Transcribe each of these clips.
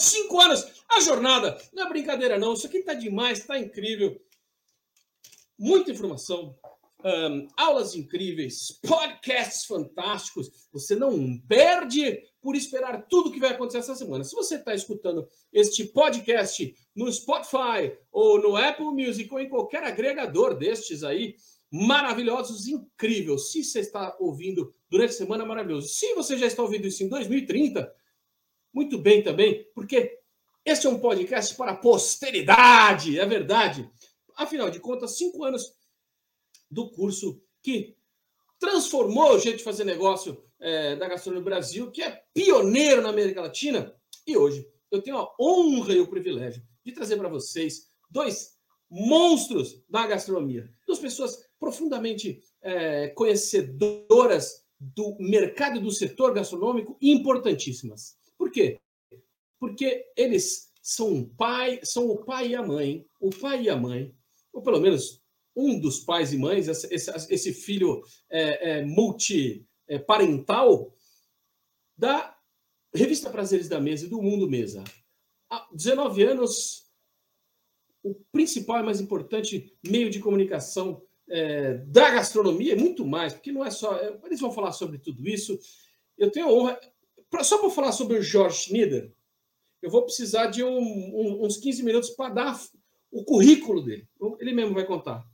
Cinco anos. A jornada não é brincadeira, não. Isso aqui tá demais, tá incrível. Muita informação, um, aulas incríveis, podcasts fantásticos. Você não perde por esperar tudo que vai acontecer essa semana. Se você está escutando este podcast no Spotify ou no Apple Music ou em qualquer agregador destes aí, maravilhosos, incríveis. Se você está ouvindo durante a semana, maravilhoso. Se você já está ouvindo isso em 2030, muito bem também, porque este é um podcast para a posteridade, é verdade. Afinal de contas, cinco anos do curso que transformou o jeito de fazer negócio é, da gastronomia no Brasil, que é pioneiro na América Latina. E hoje eu tenho a honra e o privilégio de trazer para vocês dois monstros da gastronomia, duas pessoas profundamente é, conhecedoras do mercado e do setor gastronômico importantíssimas. Por quê? Porque eles são pai, são o pai e a mãe, o pai e a mãe, ou pelo menos um dos pais e mães, esse, filho é, é, multiparental, da revista Prazeres da Mesa e do Mundo Mesa. Há 19 anos, o principal e mais importante meio de comunicação é, da gastronomia, muito mais, porque não é só. É, eles vão falar sobre tudo isso. Eu tenho a honra. Pra, só para falar sobre o George Schneider, eu vou precisar de um, um, uns 15 minutos para dar o currículo dele. Ele mesmo vai contar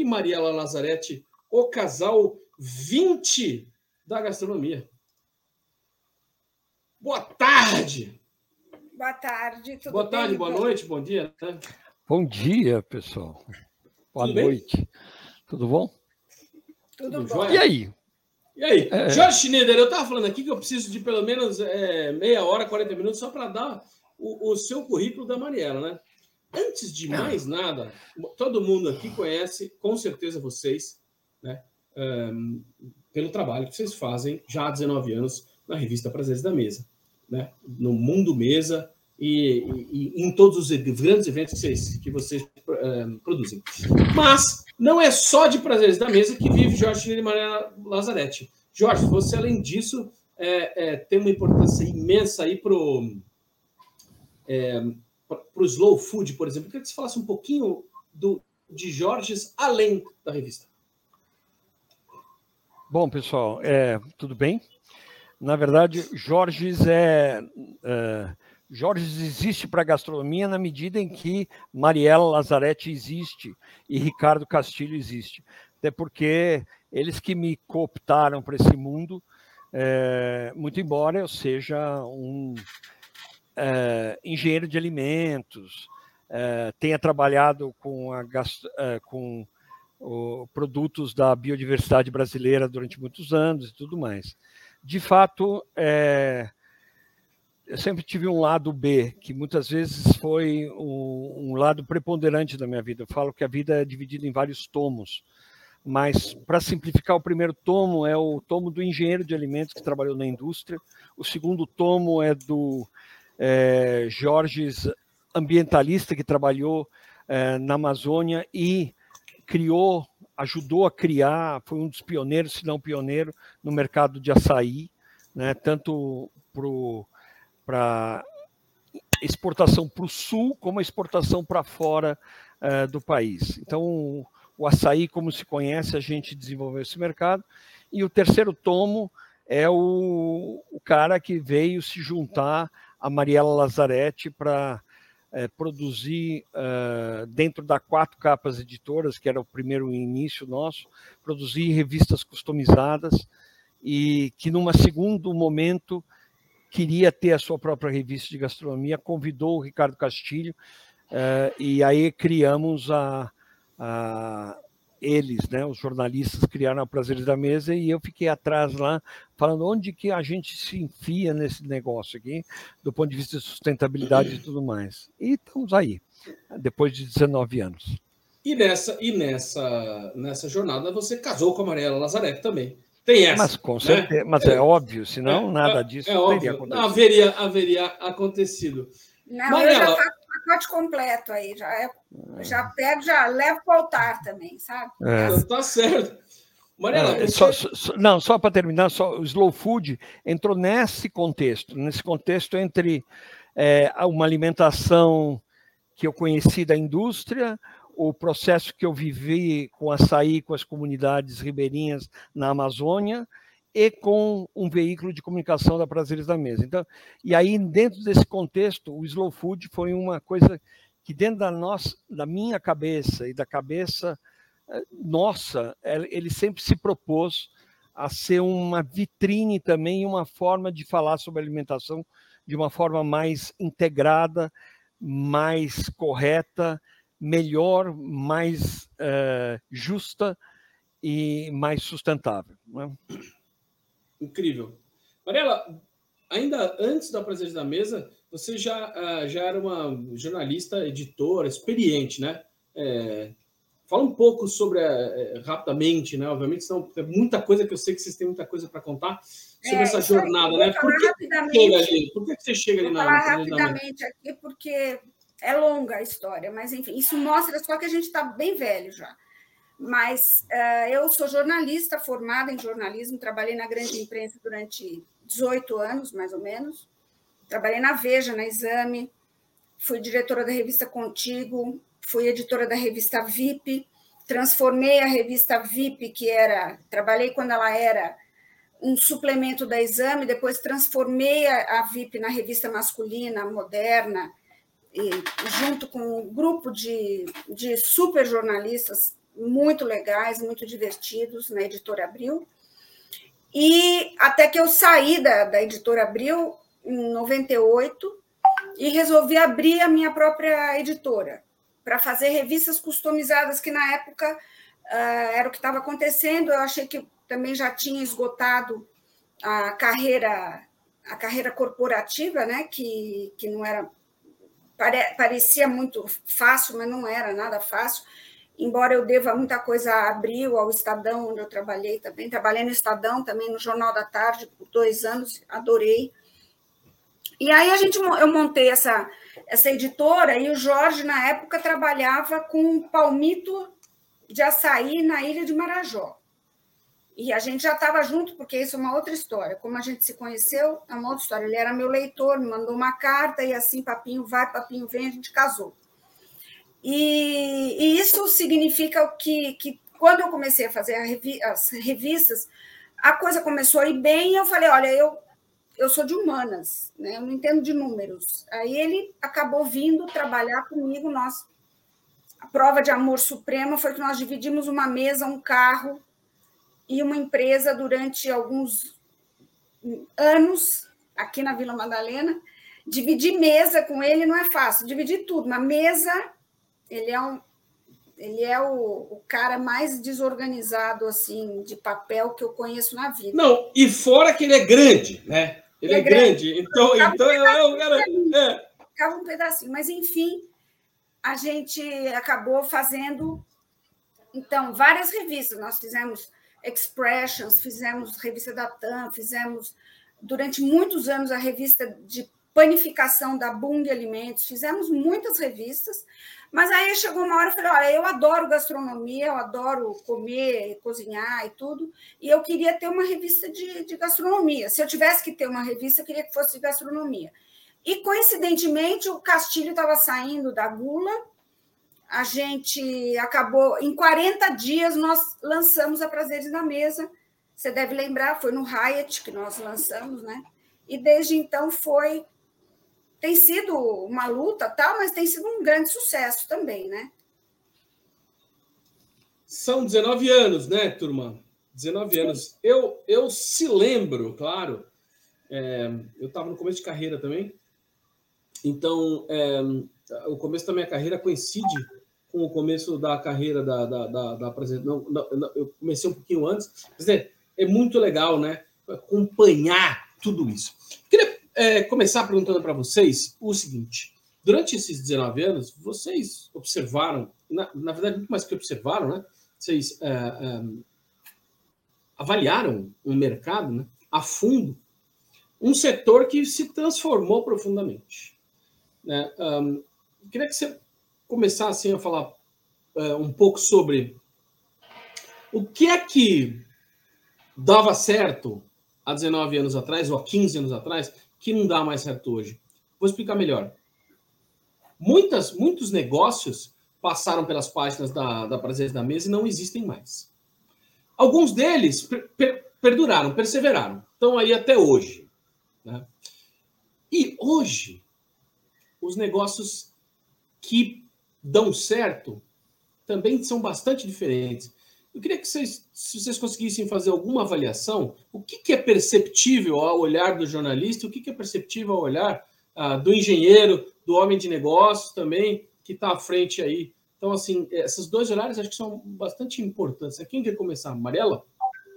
e Mariela Lazarete, o casal 20 da gastronomia. Boa tarde! Boa tarde, tudo Boa tarde, bem, boa noite, bom dia. Né? Bom dia, pessoal. Boa tudo noite. Bem? Tudo bom? Tudo, tudo bom. E aí? E aí? É... Jorge Schneider, eu estava falando aqui que eu preciso de pelo menos é, meia hora, 40 minutos só para dar o, o seu currículo da Mariela, né? Antes de mais nada, todo mundo aqui conhece, com certeza vocês, né, um, pelo trabalho que vocês fazem já há 19 anos na revista Prazeres da Mesa, né, no Mundo Mesa e, e, em todos os grandes eventos que vocês, que vocês um, produzem. Mas não é só de Prazeres da Mesa que vive Jorge Chinês Maria Lazarete. Jorge, você, além disso, é, é, tem uma importância imensa aí para o. É, para o slow food, por exemplo. Eu queria que você falasse um pouquinho do, de Jorges além da revista. Bom, pessoal, é, tudo bem? Na verdade, Jorges é, é Jorges existe para a gastronomia na medida em que Mariela Lazarete existe e Ricardo Castilho existe. Até porque eles que me cooptaram para esse mundo, é, muito embora eu seja um é, engenheiro de alimentos, é, tenha trabalhado com, a, é, com o, produtos da biodiversidade brasileira durante muitos anos e tudo mais. De fato, é, eu sempre tive um lado B, que muitas vezes foi um, um, lado preponderante da minha vida. Eu falo que a vida é dividida em vários tomos, mas para simplificar, o primeiro tomo é o tomo do engenheiro de alimentos que trabalhou na indústria, o segundo tomo é do é, Jorges, ambientalista que trabalhou é, na Amazônia e criou, ajudou a criar, foi um dos pioneiros, se não pioneiro, no mercado de açaí, né, tanto para exportação para o sul como exportação para fora é, do país. Então, o açaí, como se conhece, a gente desenvolveu esse mercado. E o terceiro tomo é o, o cara que veio se juntar a Mariela Lazarete para é, produzir, uh, dentro da Quatro Capas Editoras, que era o primeiro início nosso, produzir revistas customizadas e que, num segundo momento, queria ter a sua própria revista de gastronomia, convidou o Ricardo Castilho uh, e aí criamos a, a eles, né, os jornalistas criaram a Prazeres da Mesa e eu fiquei atrás lá falando onde que a gente se enfia nesse negócio aqui, do ponto de vista de sustentabilidade e tudo mais. E estamos aí, depois de 19 anos. E nessa e nessa nessa jornada você casou com a Mariela Lazarete também. Tem essa. Mas com né? certeza, mas é, é óbvio, senão é, nada disso é, é teria acontecido. Haveria, haveria acontecido. Não, Mariela, eu já faço pacote completo aí, já, é, já pego, já levo para o altar também, sabe? É. Tá certo. Mariela, é, você... só, só, não, só para terminar, só, o slow food entrou nesse contexto, nesse contexto entre é, uma alimentação que eu conheci da indústria, o processo que eu vivi com açaí, com as comunidades ribeirinhas na Amazônia, e com um veículo de comunicação da Prazeres da Mesa. Então, e aí, dentro desse contexto, o slow food foi uma coisa que dentro da nossa, da minha cabeça e da cabeça eh, nossa, ele sempre se propôs a ser uma vitrine também, uma forma de falar sobre alimentação de uma forma mais integrada, mais correta, melhor, mais uh, justa e mais sustentável. Né? Incrível. Mariela, ainda antes da presença da mesa, você já, uh, já era uma jornalista, editora, experiente, né? É, fala um pouco sobre, uh, rapidamente, né? Obviamente, são é muita coisa que eu sei que vocês têm muita coisa para contar sobre é, essa jornada, né? Por que, chega ali? Por que você chega ali na falar rapidamente aqui, porque é longa a história, mas enfim, isso mostra só que a gente está bem velho já. Mas uh, eu sou jornalista, formada em jornalismo, trabalhei na grande imprensa durante 18 anos, mais ou menos. Trabalhei na Veja, na Exame, fui diretora da revista Contigo, fui editora da revista VIP, transformei a revista VIP, que era. Trabalhei quando ela era um suplemento da Exame, depois transformei a, a VIP na revista masculina, moderna, junto com um grupo de, de super jornalistas muito legais, muito divertidos na Editora Abril. E até que eu saí da, da Editora Abril em 98 e resolvi abrir a minha própria editora para fazer revistas customizadas, que na época uh, era o que estava acontecendo. Eu achei que também já tinha esgotado a carreira a carreira corporativa, né, que, que não era pare, parecia muito fácil, mas não era nada fácil embora eu deva muita coisa a Abril, ao Estadão, onde eu trabalhei também. Trabalhei no Estadão, também no Jornal da Tarde, por dois anos, adorei. E aí a gente, eu montei essa, essa editora, e o Jorge, na época, trabalhava com um palmito de açaí na ilha de Marajó. E a gente já estava junto, porque isso é uma outra história. Como a gente se conheceu, é uma outra história. Ele era meu leitor, me mandou uma carta, e assim, papinho vai, papinho vem, a gente casou. E, e isso significa que, que quando eu comecei a fazer a revi as revistas, a coisa começou a ir bem, e eu falei, olha, eu, eu sou de humanas, né? eu não entendo de números. Aí ele acabou vindo trabalhar comigo, nós a prova de amor suprema foi que nós dividimos uma mesa, um carro e uma empresa durante alguns anos aqui na Vila Madalena. Dividir mesa com ele não é fácil, dividir tudo, uma mesa ele é um ele é o, o, cara mais desorganizado assim de papel que eu conheço na vida. Não, e fora que ele é grande, né? Ele, é, é, grande. grande. Então, então um cara, é. Ficava um pedacinho, mas enfim, a gente acabou fazendo então várias revistas. Nós fizemos Expressions, fizemos revista da TAM, fizemos durante muitos anos a revista de panificação da Bung Alimentos, fizemos muitas revistas mas aí chegou uma hora e falei: olha, eu adoro gastronomia, eu adoro comer, cozinhar e tudo, e eu queria ter uma revista de, de gastronomia. Se eu tivesse que ter uma revista, eu queria que fosse de gastronomia. E coincidentemente, o Castilho estava saindo da Gula, a gente acabou, em 40 dias, nós lançamos a Prazeres na Mesa. Você deve lembrar, foi no Hyatt que nós lançamos, né? E desde então foi tem sido uma luta, tal, mas tem sido um grande sucesso também, né? São 19 anos, né, turma? 19 Sim. anos. Eu, eu se lembro, claro, é, eu estava no começo de carreira também, então é, o começo da minha carreira coincide com o começo da carreira da, da, da, da não, não, eu comecei um pouquinho antes, mas é, é muito legal, né? Acompanhar tudo isso. Queria é, começar perguntando para vocês o seguinte: durante esses 19 anos, vocês observaram, na, na verdade, muito mais que observaram, né? Vocês é, é, avaliaram o mercado né, a fundo, um setor que se transformou profundamente. Né? Um, queria que você começasse assim, a falar uh, um pouco sobre o que é que dava certo há 19 anos atrás ou há 15 anos atrás que não dá mais certo hoje. Vou explicar melhor. Muitas, muitos negócios passaram pelas páginas da, da Prazeres da Mesa e não existem mais. Alguns deles per, per, perduraram, perseveraram. Estão aí até hoje. Né? E hoje, os negócios que dão certo também são bastante diferentes. Eu queria que vocês, se vocês conseguissem fazer alguma avaliação, o que, que é perceptível ao olhar do jornalista, o que, que é perceptível ao olhar ah, do engenheiro, do homem de negócios também, que está à frente aí. Então, assim, esses dois olhares acho que são bastante importantes. Quem quer começar? Mariela?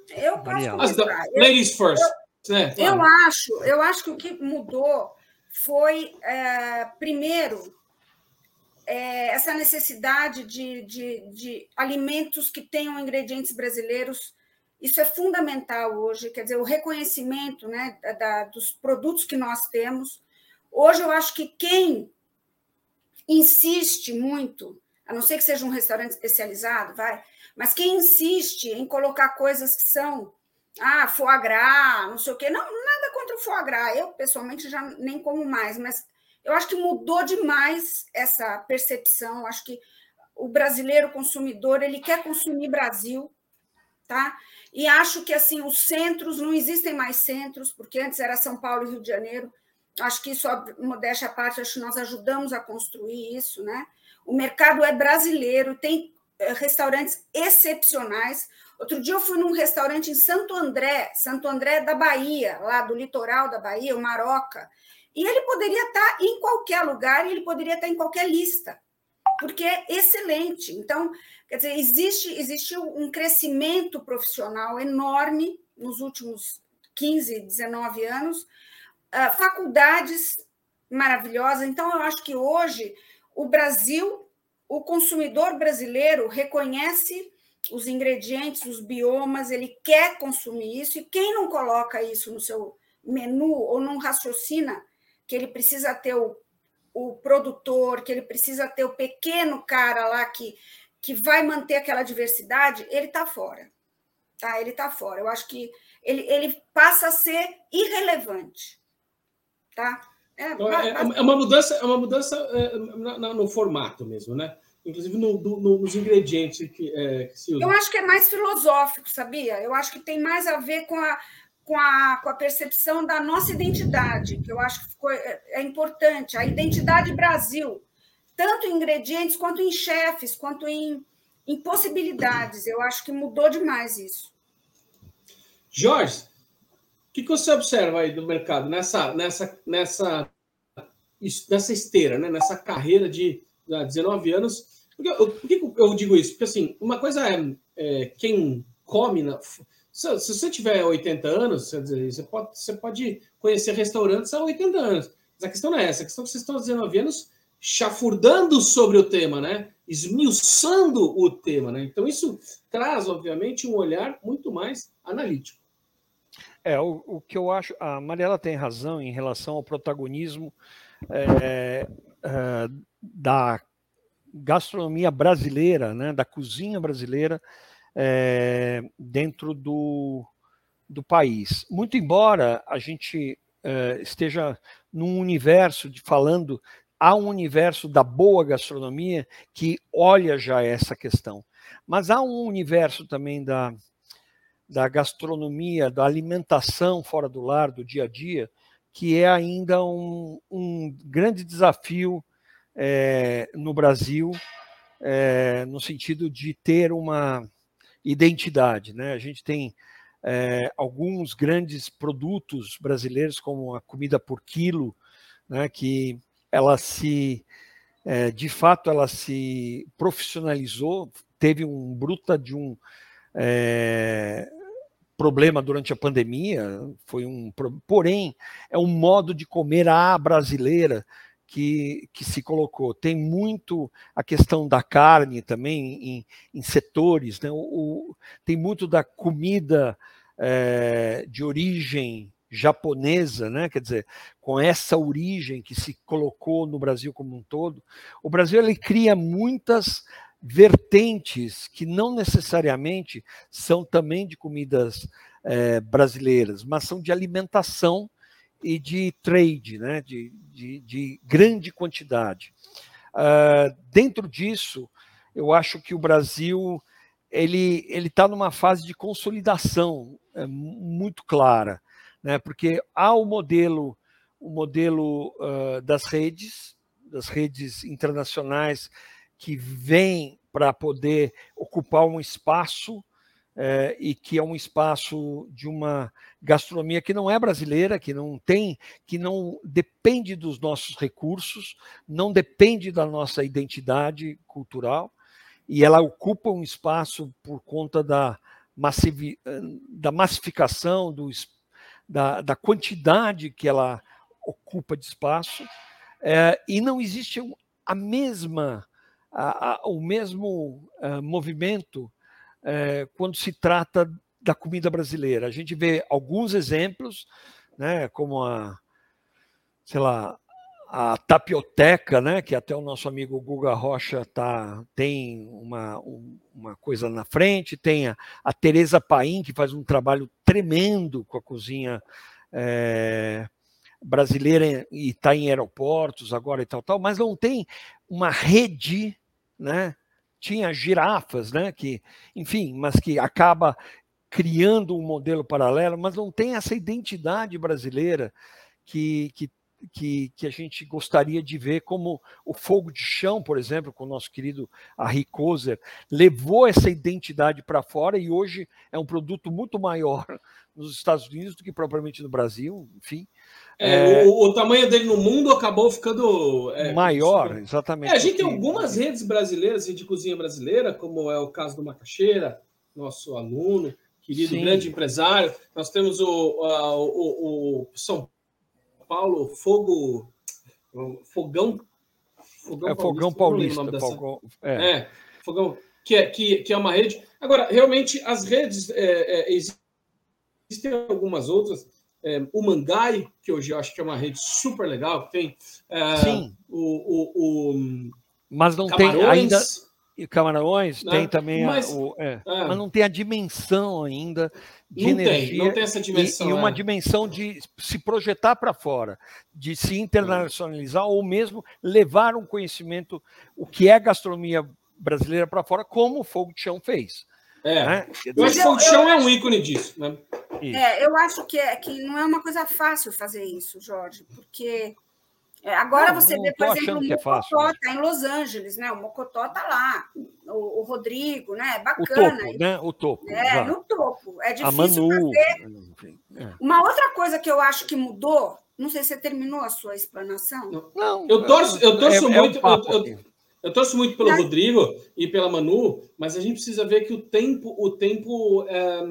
Eu posso começar. Ladies first. Eu, né? eu, acho, eu acho que o que mudou foi, é, primeiro, é, essa necessidade de, de, de alimentos que tenham ingredientes brasileiros. Isso é fundamental hoje, quer dizer, o reconhecimento né, da, dos produtos que nós temos. Hoje, eu acho que quem insiste muito, a não ser que seja um restaurante especializado, vai, mas quem insiste em colocar coisas que são ah, foie gras, não sei o quê, não, nada contra o foie gras, eu pessoalmente já nem como mais, mas eu acho que mudou demais essa percepção. Acho que o brasileiro consumidor ele quer consumir Brasil, tá? E acho que assim os centros não existem mais centros, porque antes era São Paulo e Rio de Janeiro. Acho que isso, modéstia à parte, acho que nós ajudamos a construir isso, né? O mercado é brasileiro, tem eh, restaurantes excepcionais. Outro dia eu fui num restaurante em Santo André, Santo André da Bahia, lá do litoral da Bahia, o Maroca. E ele poderia estar em qualquer lugar e ele poderia estar em qualquer lista, porque é excelente. Então, quer dizer, existe, existiu um crescimento profissional enorme nos últimos 15, 19 anos, ah, faculdades maravilhosas. Então, eu acho que hoje o Brasil, o consumidor brasileiro reconhece os ingredientes, os biomas, ele quer consumir isso, e quem não coloca isso no seu menu ou não raciocina que ele precisa ter o, o produtor, que ele precisa ter o pequeno cara lá que, que vai manter aquela diversidade, ele está fora. Tá? Ele está fora. Eu acho que ele, ele passa a ser irrelevante. Tá? É, então, é, é uma mudança, é uma mudança é, no, no formato mesmo, né? inclusive no, no, nos ingredientes que, é, que, se. Eu acho que é mais filosófico, sabia? Eu acho que tem mais a ver com a, com a, com a percepção da nossa identidade, que eu acho que ficou, é, é importante, a identidade Brasil, tanto em ingredientes quanto em chefes, quanto em, em possibilidades. Eu acho que mudou demais isso. Jorge, o que, que você observa aí do mercado nessa, nessa, nessa, nessa esteira, né? nessa carreira de 19 anos? Por que, que eu digo isso? Porque assim, uma coisa é, é quem come na, se, se você tiver 80 anos, você pode, você pode conhecer restaurantes há 80 anos. Mas a questão não é essa. A questão é que vocês estão 19 anos chafurdando sobre o tema, né? Esmiuçando o tema, né? Então, isso traz, obviamente, um olhar muito mais analítico. É, o, o que eu acho, a Mariela tem razão em relação ao protagonismo é, é, da gastronomia brasileira, né, da cozinha brasileira, é, dentro do, do país. Muito embora a gente é, esteja num universo de falando há um universo da boa gastronomia que olha já essa questão, mas há um universo também da, da gastronomia, da alimentação fora do lar, do dia a dia, que é ainda um, um grande desafio é, no Brasil, é, no sentido de ter uma identidade. Né? A gente tem é, alguns grandes produtos brasileiros, como a comida por quilo, né, que ela se, é, de fato, ela se profissionalizou, teve um bruta de um é, problema durante a pandemia, foi um, porém é um modo de comer à brasileira que, que se colocou. Tem muito a questão da carne também em, em setores, né? O, o, tem muito da comida é, de origem japonesa, né? quer dizer, com essa origem que se colocou no Brasil como um todo. O Brasil ele cria muitas vertentes que não necessariamente são também de comidas é, brasileiras, mas são de alimentação e de trade, né, de, de, de grande quantidade. Uh, dentro disso, eu acho que o Brasil ele está numa fase de consolidação é, muito clara, né, porque há o modelo o modelo uh, das redes, das redes internacionais que vêm para poder ocupar um espaço é, e que é um espaço de uma gastronomia que não é brasileira, que não tem, que não depende dos nossos recursos, não depende da nossa identidade cultural, e ela ocupa um espaço por conta da, massivi, da massificação, do, da, da quantidade que ela ocupa de espaço, é, e não existe a mesma, a, a, o mesmo uh, movimento é, quando se trata da comida brasileira. A gente vê alguns exemplos, né, como a, sei lá, a tapioteca, né, que até o nosso amigo Guga Rocha tá, tem uma, uma coisa na frente, tem a, a Tereza Paim, que faz um trabalho tremendo com a cozinha é, brasileira e está em aeroportos agora e tal, tal, mas não tem uma rede né, tinha girafas, né? Que, enfim, mas que acaba criando um modelo paralelo, mas não tem essa identidade brasileira que, que, que, que, a gente gostaria de ver, como o Fogo de Chão, por exemplo, com o nosso querido Harry Kozer, levou essa identidade para fora e hoje é um produto muito maior nos Estados Unidos do que propriamente no Brasil, enfim. É, é... O, o, tamanho dele no mundo acabou ficando é, maior, exatamente. É, a gente tem algumas redes brasileiras de cozinha brasileira, como é o caso do Macaxeira, nosso aluno, querido Sim. grande empresário. Nós temos o, a, o, o, São Paulo Fogo Fogão Fogão é, Fogão Paulista, Paulista Fogão, é. é. Fogão que é, que, que é uma rede. Agora, realmente, as redes é, é, existem algumas outras é, o Mangai, que hoje eu acho que é uma rede super legal, tem é, Sim. O, o, o, Mas não Camarões, tem ainda. E Camarões né? tem também mas, a, o, é, é, mas não tem a dimensão ainda de não energia. Tem, não tem essa dimensão. E, e uma é. dimensão de se projetar para fora, de se internacionalizar ou mesmo levar um conhecimento, o que é gastronomia brasileira para fora, como o Fogo de Chão fez. É. Né? Eu acho que o chão é um ícone disso. Né? É, eu acho que, é, que não é uma coisa fácil fazer isso, Jorge, porque é, agora não, você vê, por exemplo, o é Mocotó está em Los Angeles, né? O Mocotó está lá, o, o, Rodrigo, né? Bacana. O topo, né? O topo. É, no topo. É difícil Manu, fazer. É. Uma outra coisa que eu acho que mudou, não sei se você terminou a sua explanação. Não, eu torço, eu torço é, muito. Um eu, eu, eu torço muito pelo Rodrigo e pela Manu, mas a gente precisa ver que o tempo, o tempo é,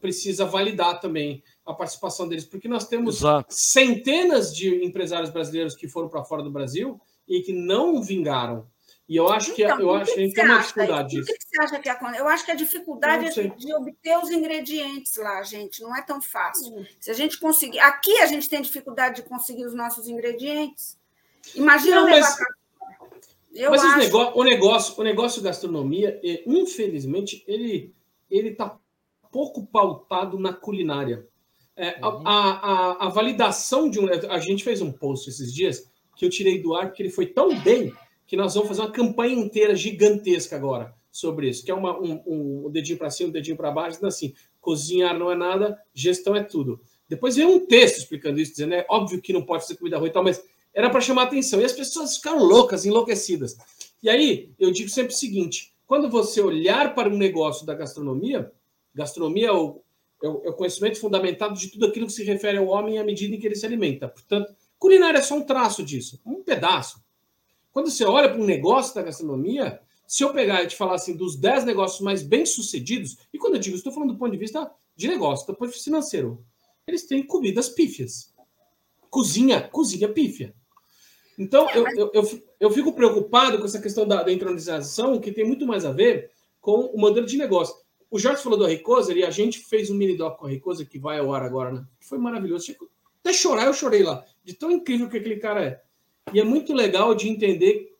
precisa validar também a participação deles, porque nós temos Exato. centenas de empresários brasileiros que foram para fora do Brasil e que não vingaram. E eu acho que, então, eu acho que a gente tem uma dificuldade disso. O que você acha que acontece? Eu acho que a dificuldade é de obter os ingredientes lá, gente. Não é tão fácil. Hum. Se a gente conseguir. Aqui a gente tem dificuldade de conseguir os nossos ingredientes. Imagina não, levar mas... para eu Mas acho... negócio, o negócio, o negócio gastronomia, infelizmente, ele ele está pouco pautado na culinária. É, uhum. a, a, a, validação de um. A gente fez um post esses dias que eu tirei do ar porque ele foi tão bem que nós vamos fazer uma campanha inteira gigantesca agora sobre isso, que é uma, um, um dedinho para cima, um dedinho para baixo, dizendo assim: cozinhar não é nada, gestão é tudo. Depois vem um texto explicando isso, dizendo é óbvio que não pode ser comida ruim e tal, mas era para chamar atenção. E as pessoas ficaram loucas, enlouquecidas. E aí, eu digo sempre o seguinte: quando você olhar para um negócio da gastronomia, gastronomia é o, é o, é o conhecimento fundamentado de tudo aquilo que se refere ao homem à medida em que ele se alimenta. Portanto, culinária é só um traço disso, um pedaço. Quando você olha para um negócio da gastronomia, se eu pegar e te falar assim dos 10 negócios mais bem-sucedidos, e quando eu digo, estou falando do ponto de vista de negócio, do ponto de vista financeiro, eles têm comidas pífias. Cozinha, cozinha pífia. Então, eu, eu, eu, fico preocupado com essa questão da, da entronização, que tem muito mais a ver com o modelo de negócio. O Jorge falou do Ricosa e a gente fez um mini doc com a Ricosa, que vai ao ar agora, né? Foi maravilhoso. Até chorar, eu chorei lá, de tão incrível que aquele cara é. E é muito legal de entender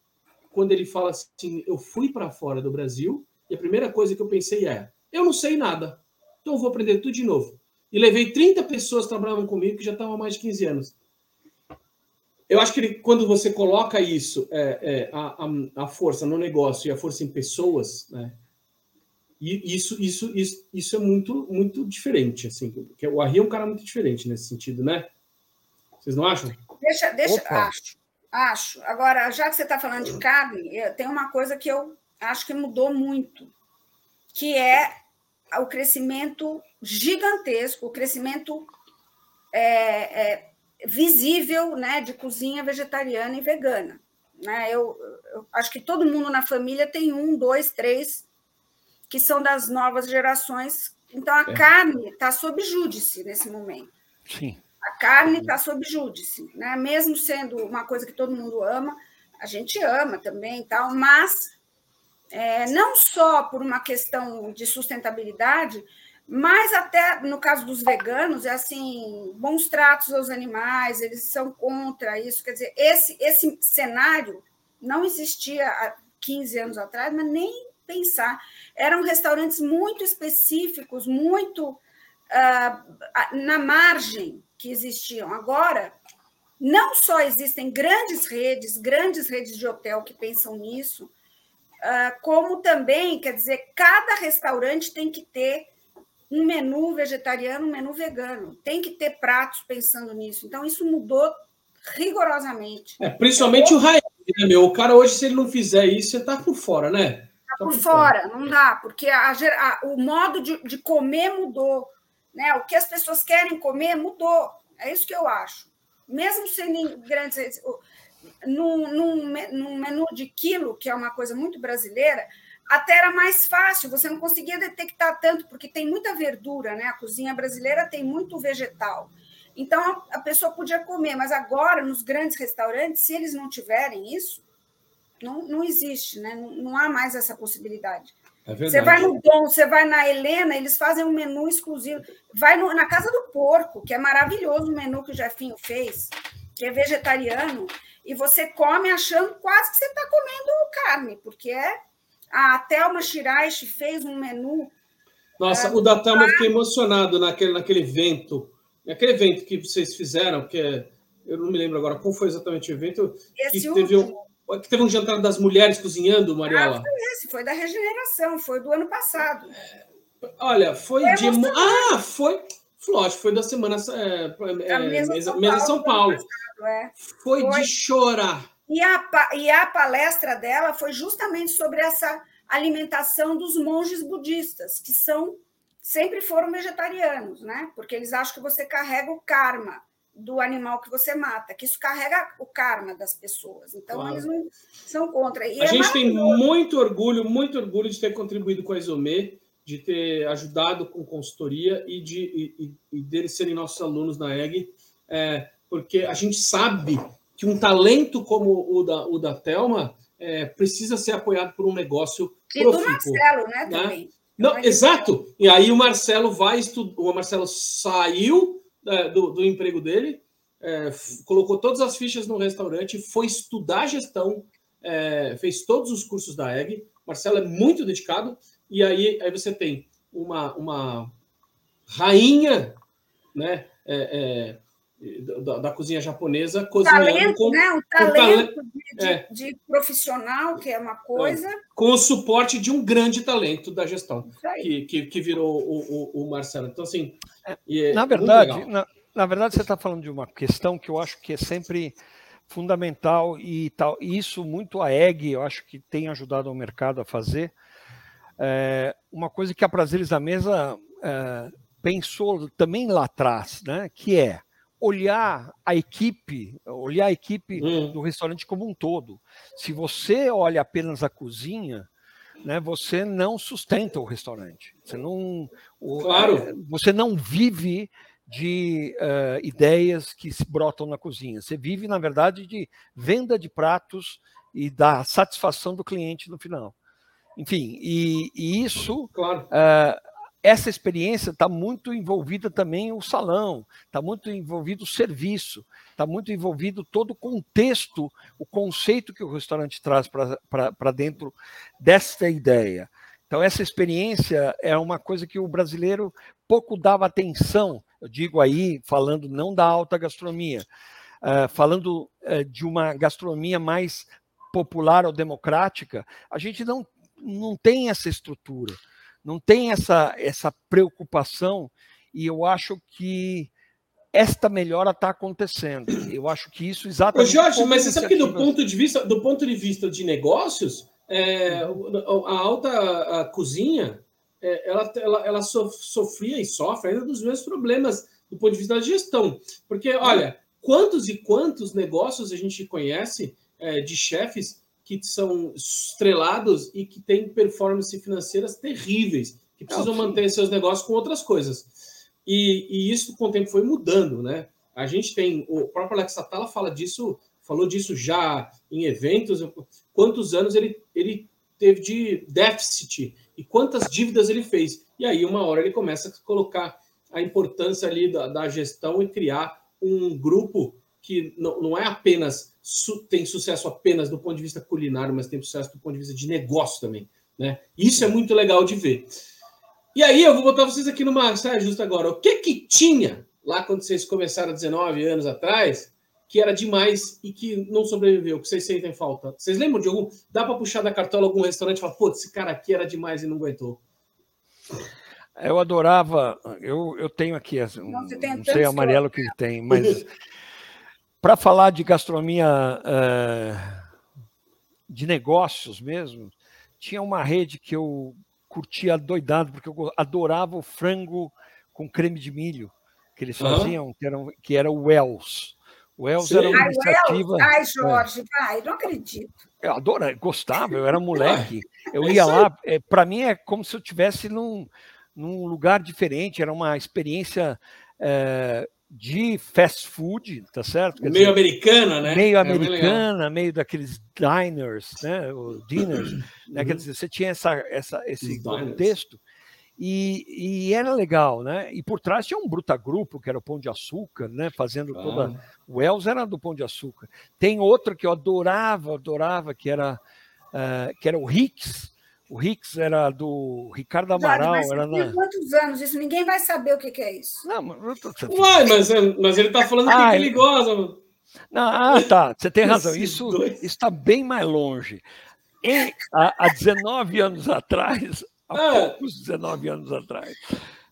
quando ele fala assim: eu fui para fora do Brasil e a primeira coisa que eu pensei é: eu não sei nada. Então eu vou aprender tudo de novo. E levei 30 pessoas que trabalhavam comigo que já estavam há mais de 15 anos. Eu acho que ele, quando você coloca isso, é, é, a, a, a, força no negócio e a força em pessoas, né? E isso, isso, isso, isso é muito, muito diferente, assim. Porque o Arri é um cara muito diferente nesse sentido, né? Vocês não acham? Deixa, deixa, acho, acho. Agora, já que você está falando de carne, tem uma coisa que eu acho que mudou muito, que é o crescimento gigantesco, o crescimento é, é, visível né, de cozinha vegetariana e vegana. Né? Eu, eu, acho que todo mundo na família tem um, dois, três que são das novas gerações. Então, a é. carne está sob júdice nesse momento. Sim. A carne está sob júdice, né? mesmo sendo uma coisa que todo mundo ama, a gente ama também, tal, mas é, não só por uma questão de sustentabilidade, mas até no caso dos veganos, é assim, bons tratos aos animais, eles são contra isso. Quer dizer, esse, esse cenário não existia há 15 anos atrás, mas nem pensar. Eram restaurantes muito específicos, muito uh, na margem que existiam. Agora, não só existem grandes redes, grandes redes de hotel que pensam nisso, uh, como também, quer dizer, cada restaurante tem que ter um menu vegetariano, um menu vegano. Tem que ter pratos pensando nisso. Então, isso mudou rigorosamente. É, principalmente o raiz, né, meu? O cara hoje, se ele não fizer isso, você está por fora, né? Tá por, fora, fora, não dá, porque a, a, o modo de, de comer mudou. Né? O que as pessoas querem comer mudou. É isso que eu acho. Mesmo sendo grandes. Num, num, num menu de quilo, que é uma coisa muito brasileira, até era mais fácil, você não conseguia detectar tanto, porque tem muita verdura, né? A cozinha brasileira tem muito vegetal. Então a pessoa podia comer, mas agora nos grandes restaurantes, se eles não tiverem isso, não, não existe, né? Não, não há mais essa possibilidade. É você vai no Dom, você vai na Helena, eles fazem um menu exclusivo. Vai no, na Casa do Porco, que é maravilhoso o menu que o Jefinho fez, que é vegetariano, e você come achando quase que você está comendo carne, porque é a Thelma Shiraishi fez um menu. Nossa, é, o da Thelma eu fiquei emocionado naquele, naquele evento. Naquele evento que vocês fizeram, que é, eu não me lembro agora qual foi exatamente o evento. Esse que teve um, que teve um jantar das mulheres cozinhando, Mariela. Ah, foi esse, foi da regeneração, foi do ano passado. Olha, foi, foi de. Ah, foi. Lógico, foi da semana. É, é, mesa, mesa, São mesa São Paulo. Passado, é. foi, foi de chorar. E a, e a palestra dela foi justamente sobre essa alimentação dos monges budistas, que são sempre foram vegetarianos, né? Porque eles acham que você carrega o karma do animal que você mata, que isso carrega o karma das pessoas. Então claro. eles não são contra. E a é gente tem muito orgulho, muito orgulho de ter contribuído com a Isomê, de ter ajudado com consultoria e de e, e deles serem nossos alunos na EG, é, porque a gente sabe que um talento como o da, o da Thelma é, precisa ser apoiado por um negócio e profícuo, do Marcelo, né, né? também. Não, exato. E aí o Marcelo vai estudar. O Marcelo saiu do, do, emprego dele, é, colocou todas as fichas no restaurante, foi estudar gestão, é, fez todos os cursos da EG. Marcelo é muito dedicado. E aí, aí você tem uma, uma rainha, né? É, é da, da, cozinha japonesa cozinhando talento, com, né? um talento, talento de, é. de, profissional, que é uma coisa. É. Com o suporte de um grande talento da gestão, que, que, que, virou o, o, o, Marcelo. Então, assim. É na verdade, na, na, verdade, você está falando de uma questão que eu acho que é sempre fundamental e tal. E isso muito a EG, eu acho que tem ajudado o mercado a fazer. É, uma coisa que a Prazeres da Mesa é, pensou também lá atrás, né? Que é olhar a equipe, olhar a equipe hum. do restaurante como um todo. Se você olha apenas a cozinha, né, você não sustenta o restaurante. Você não, claro. É, você não vive de uh, ideias que se brotam na cozinha. Você vive, na verdade, de venda de pratos e da satisfação do cliente no final. Enfim, e, e isso claro. uh, essa experiência está muito envolvida também o salão, está muito envolvido o serviço, está muito envolvido todo o contexto, o conceito que o restaurante traz para dentro desta ideia. Então, essa experiência é uma coisa que o brasileiro pouco dava atenção, eu digo aí, falando não da alta gastronomia, uh, falando uh, de uma gastronomia mais popular ou democrática, a gente não, não tem essa estrutura, não tem essa, essa preocupação, e eu acho que esta melhora está acontecendo. Eu acho que isso exatamente. Ô Jorge, mas você sabe que do ponto de vista, do ponto de vista de negócios, é, a alta a cozinha, é, ela, ela, ela sofria e sofre ainda dos mesmos problemas do ponto de vista da gestão. Porque, olha, quantos e quantos negócios a gente conhece é, de chefes que são estrelados e que têm performance financeiras terríveis, que precisam manter seus negócios com outras coisas. E, e, isso com o tempo foi mudando, né? A gente tem, o próprio Alex Atala fala disso, falou disso já em eventos, quantos anos ele, ele teve de déficit e quantas dívidas ele fez. E aí, uma hora, ele começa a colocar a importância ali da, da gestão e criar um grupo que não, não é apenas su, tem sucesso apenas do ponto de vista culinário, mas tem sucesso do ponto de vista de negócio também. Né? Isso é muito legal de ver. E aí eu vou botar vocês aqui numa saia justa agora. O que que tinha lá quando vocês começaram 19 anos atrás que era demais e que não sobreviveu, que vocês sentem falta? Vocês lembram de algum? Dá para puxar da cartola algum restaurante e falar, pô, esse cara aqui era demais e não aguentou? Eu adorava, eu, eu tenho aqui, um, não, não sei amarelo que tem, mas para falar de gastronomia uh, de negócios mesmo, tinha uma rede que eu curtia doidado, porque eu adorava o frango com creme de milho que eles faziam, uhum. que, era, que era o Wells. O Wells era uma Ai, iniciativa. Ai, Jorge, vai, não acredito. Eu adoro, gostava, eu era moleque. Eu ia lá, é, para mim é como se eu estivesse num, num lugar diferente, era uma experiência é, de fast food, tá certo? Quer meio dizer, americana, né? Meio americana, meio daqueles diners, né? O dinners, né? Quer uhum. dizer, você tinha essa, essa, esse contexto. E, e, era legal, né? E por trás tinha um bruta grupo, que era o Pão de Açúcar, né? Fazendo ah. toda. O Els era do Pão de Açúcar. Tem outro que eu adorava, adorava, que era, uh, que era o Hicks. O Hicks era do Ricardo Amaral. Mas era na... quantos anos isso? Ninguém vai saber o que, que é isso. Não, mas, tô... Uai, mas, mas ele está falando ah, que ele gosta. Não, ah, tá. Você tem razão. Isso está bem mais longe. E, há, há 19 anos atrás, há é. poucos 19 anos atrás.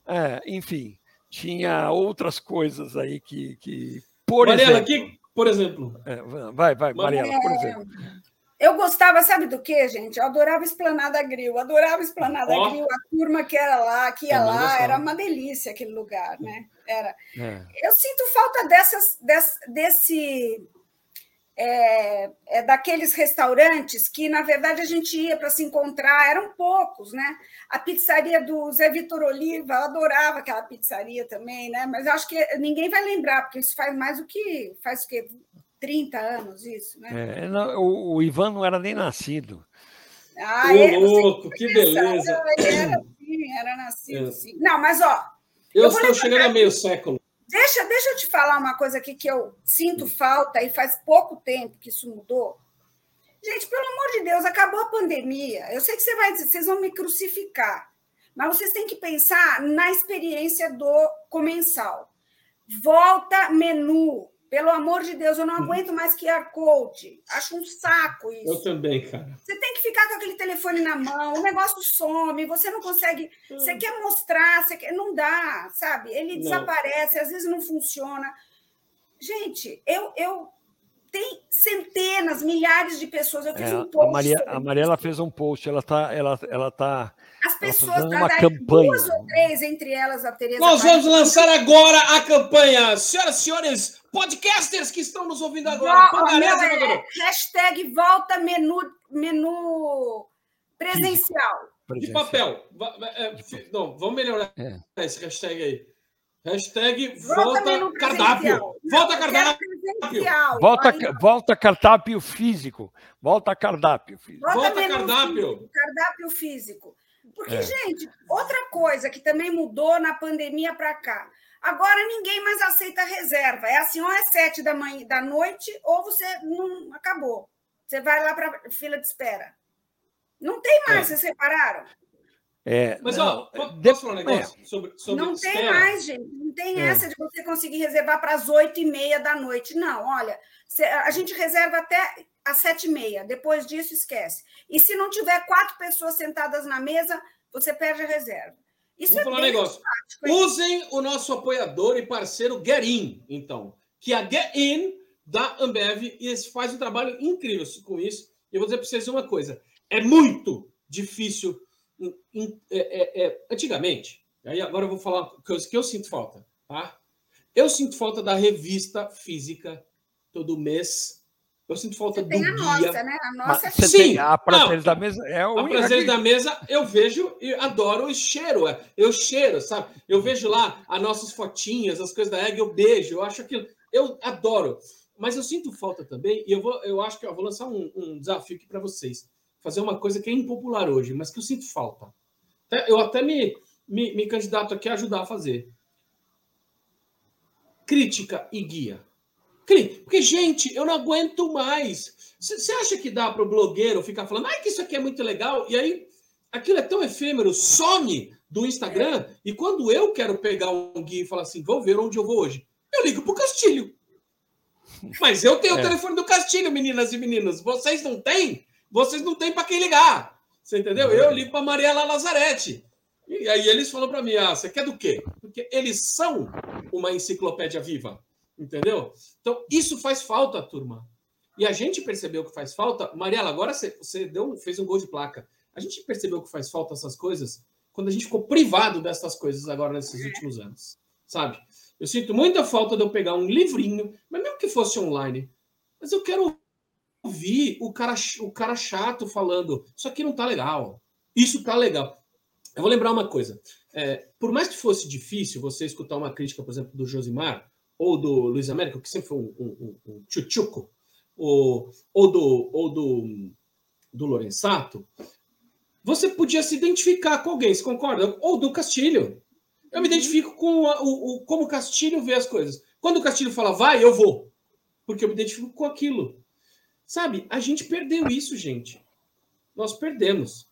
É, enfim, tinha outras coisas aí que. que por Mariela, exemplo, que, por exemplo. É, vai, vai, Mariela, por exemplo. Eu gostava, sabe do que, gente? Eu adorava Esplanada Grill, adorava Esplanada oh. Grill, a turma que era lá, que ia lá, era uma delícia aquele lugar, né? Era. É. Eu sinto falta dessas, desse, desse é, é, daqueles restaurantes que, na verdade, a gente ia para se encontrar, eram poucos, né? A pizzaria do Zé Vitor Oliva, eu adorava aquela pizzaria também, né? Mas eu acho que ninguém vai lembrar, porque isso faz mais do que. faz o quê? 30 anos, isso, né? É, não, o, o, Ivan não era nem nascido. Ah, é, louco, que beleza! Ele era, sim, era nascido, é. sim. Não, mas ó. Eu, eu estou chegando a meio século. Deixa, deixa eu te falar uma coisa aqui que eu sinto falta e faz pouco tempo que isso mudou. Gente, pelo amor de Deus, acabou a pandemia. Eu sei que você vai dizer, vocês vão me crucificar, mas vocês têm que pensar na experiência do comensal. Volta menu, pelo amor de Deus, eu não uhum. aguento mais QR Code. Acho um saco isso. Eu também, cara. Você tem que ficar com aquele telefone na mão, o negócio some, você não consegue. Você hum. quer mostrar, você quer. Não dá, sabe? Ele não. desaparece, às vezes não funciona. Gente, eu, eu tem centenas, milhares de pessoas. Eu fiz é, um post. A, Maria, a Mariela fez um post, ela está ela, ela tá as pessoas, uma campanha. duas ou três, entre elas a Tereza. Nós vamos lançar agora a campanha. Senhoras e senhores, podcasters que estão nos ouvindo agora. Pangareza, é, hashtag volta menu, menu presencial. De papel. É, não, vamos melhorar é. esse hashtag aí. Hashtag volta, volta cardápio. Volta cardápio. Volta, volta cardápio físico. Volta cardápio físico. Volta, volta cardápio. Físico, cardápio físico. Porque, é. gente, outra coisa que também mudou na pandemia para cá. Agora ninguém mais aceita reserva. É assim, ou é sete da, manhã, da noite, ou você não acabou. Você vai lá para fila de espera. Não tem mais, é. vocês separaram? É, Mas, ó, posso falar um negócio sobre, sobre Não tem mais, gente. Não tem é. essa de você conseguir reservar para as oito e meia da noite. Não, olha, a gente reserva até às sete e meia. Depois disso, esquece. E se não tiver quatro pessoas sentadas na mesa, você perde a reserva. Isso Vou é falar um negócio. Usem o nosso apoiador e parceiro Gerin, então. Que a Get In da Ambev e fazem um trabalho incrível com isso. E eu vou dizer para vocês uma coisa: é muito difícil. É, é, é, antigamente, aí agora eu vou falar coisa que eu sinto falta, tá? Eu sinto falta da revista física todo mês. Eu sinto falta Você do tem a guia. Nossa, né? A nossa é Sim, tem a prazer da mesa é o A prazer da mesa eu vejo e adoro o cheiro. É, eu cheiro, sabe? Eu vejo lá as nossas fotinhas, as coisas da Egg, eu beijo, eu acho aquilo. Eu adoro. Mas eu sinto falta também, e eu, vou, eu acho que eu vou lançar um, um desafio aqui para vocês. Fazer uma coisa que é impopular hoje, mas que eu sinto falta. Eu até me, me, me candidato aqui a ajudar a fazer. Crítica e guia. Porque, gente, eu não aguento mais. Você acha que dá para o blogueiro ficar falando, ai, que isso aqui é muito legal, e aí aquilo é tão efêmero, some do Instagram, e quando eu quero pegar um guia e falar assim, vou ver onde eu vou hoje, eu ligo para o Castilho. Mas eu tenho é. o telefone do Castilho, meninas e meninos. Vocês não têm? Vocês não têm para quem ligar. Você entendeu? Eu ligo para Mariela Lazarete. E aí eles falam para mim: ah, você quer do quê? Porque eles são uma enciclopédia viva. Entendeu? Então, isso faz falta, turma. E a gente percebeu que faz falta. Mariela, agora você, deu, fez um gol de placa. A gente percebeu que faz falta essas coisas quando a gente ficou privado dessas coisas agora nesses últimos anos. Sabe? Eu sinto muita falta de eu pegar um livrinho, mas mesmo que fosse online. Mas eu quero ouvir o cara, o cara chato falando: Isso aqui não tá legal. Isso tá legal. Eu vou lembrar uma coisa. É, por mais que fosse difícil você escutar uma crítica, por exemplo, do Josimar ou do Luiz Américo, que sempre foi um, um, um, um tchutchuco, ou, ou do, ou do, do Lorenzato, você podia se identificar com alguém, você concorda? Ou do Castilho. Eu me identifico com a, o, o, como o Castilho vê as coisas. Quando o Castilho fala vai, eu vou. Porque eu me identifico com aquilo. Sabe? A gente perdeu isso, gente. Nós perdemos.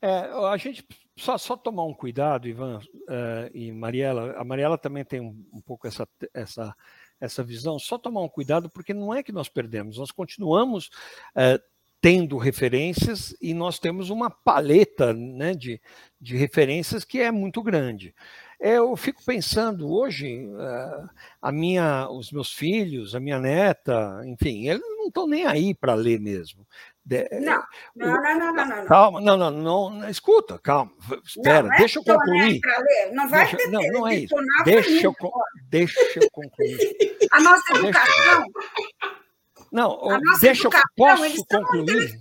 É, a gente só, só tomar um cuidado, Ivan uh, e Mariela. A Mariela também tem um, um pouco essa, essa, essa visão. Só tomar um cuidado, porque não é que nós perdemos, nós continuamos uh, tendo referências e nós temos uma paleta né, de, de referências que é muito grande. É, eu fico pensando hoje, uh, a minha, os meus filhos, a minha neta, enfim, eles não estão nem aí para ler mesmo. Não, não, não, não, não, Calma, não, não, não, escuta, calma, espera, é deixa eu concluir. Não vai deixa, não, não é isso. Deixa eu, deixa eu concluir. A nossa educação não, deixa eu posso concluir.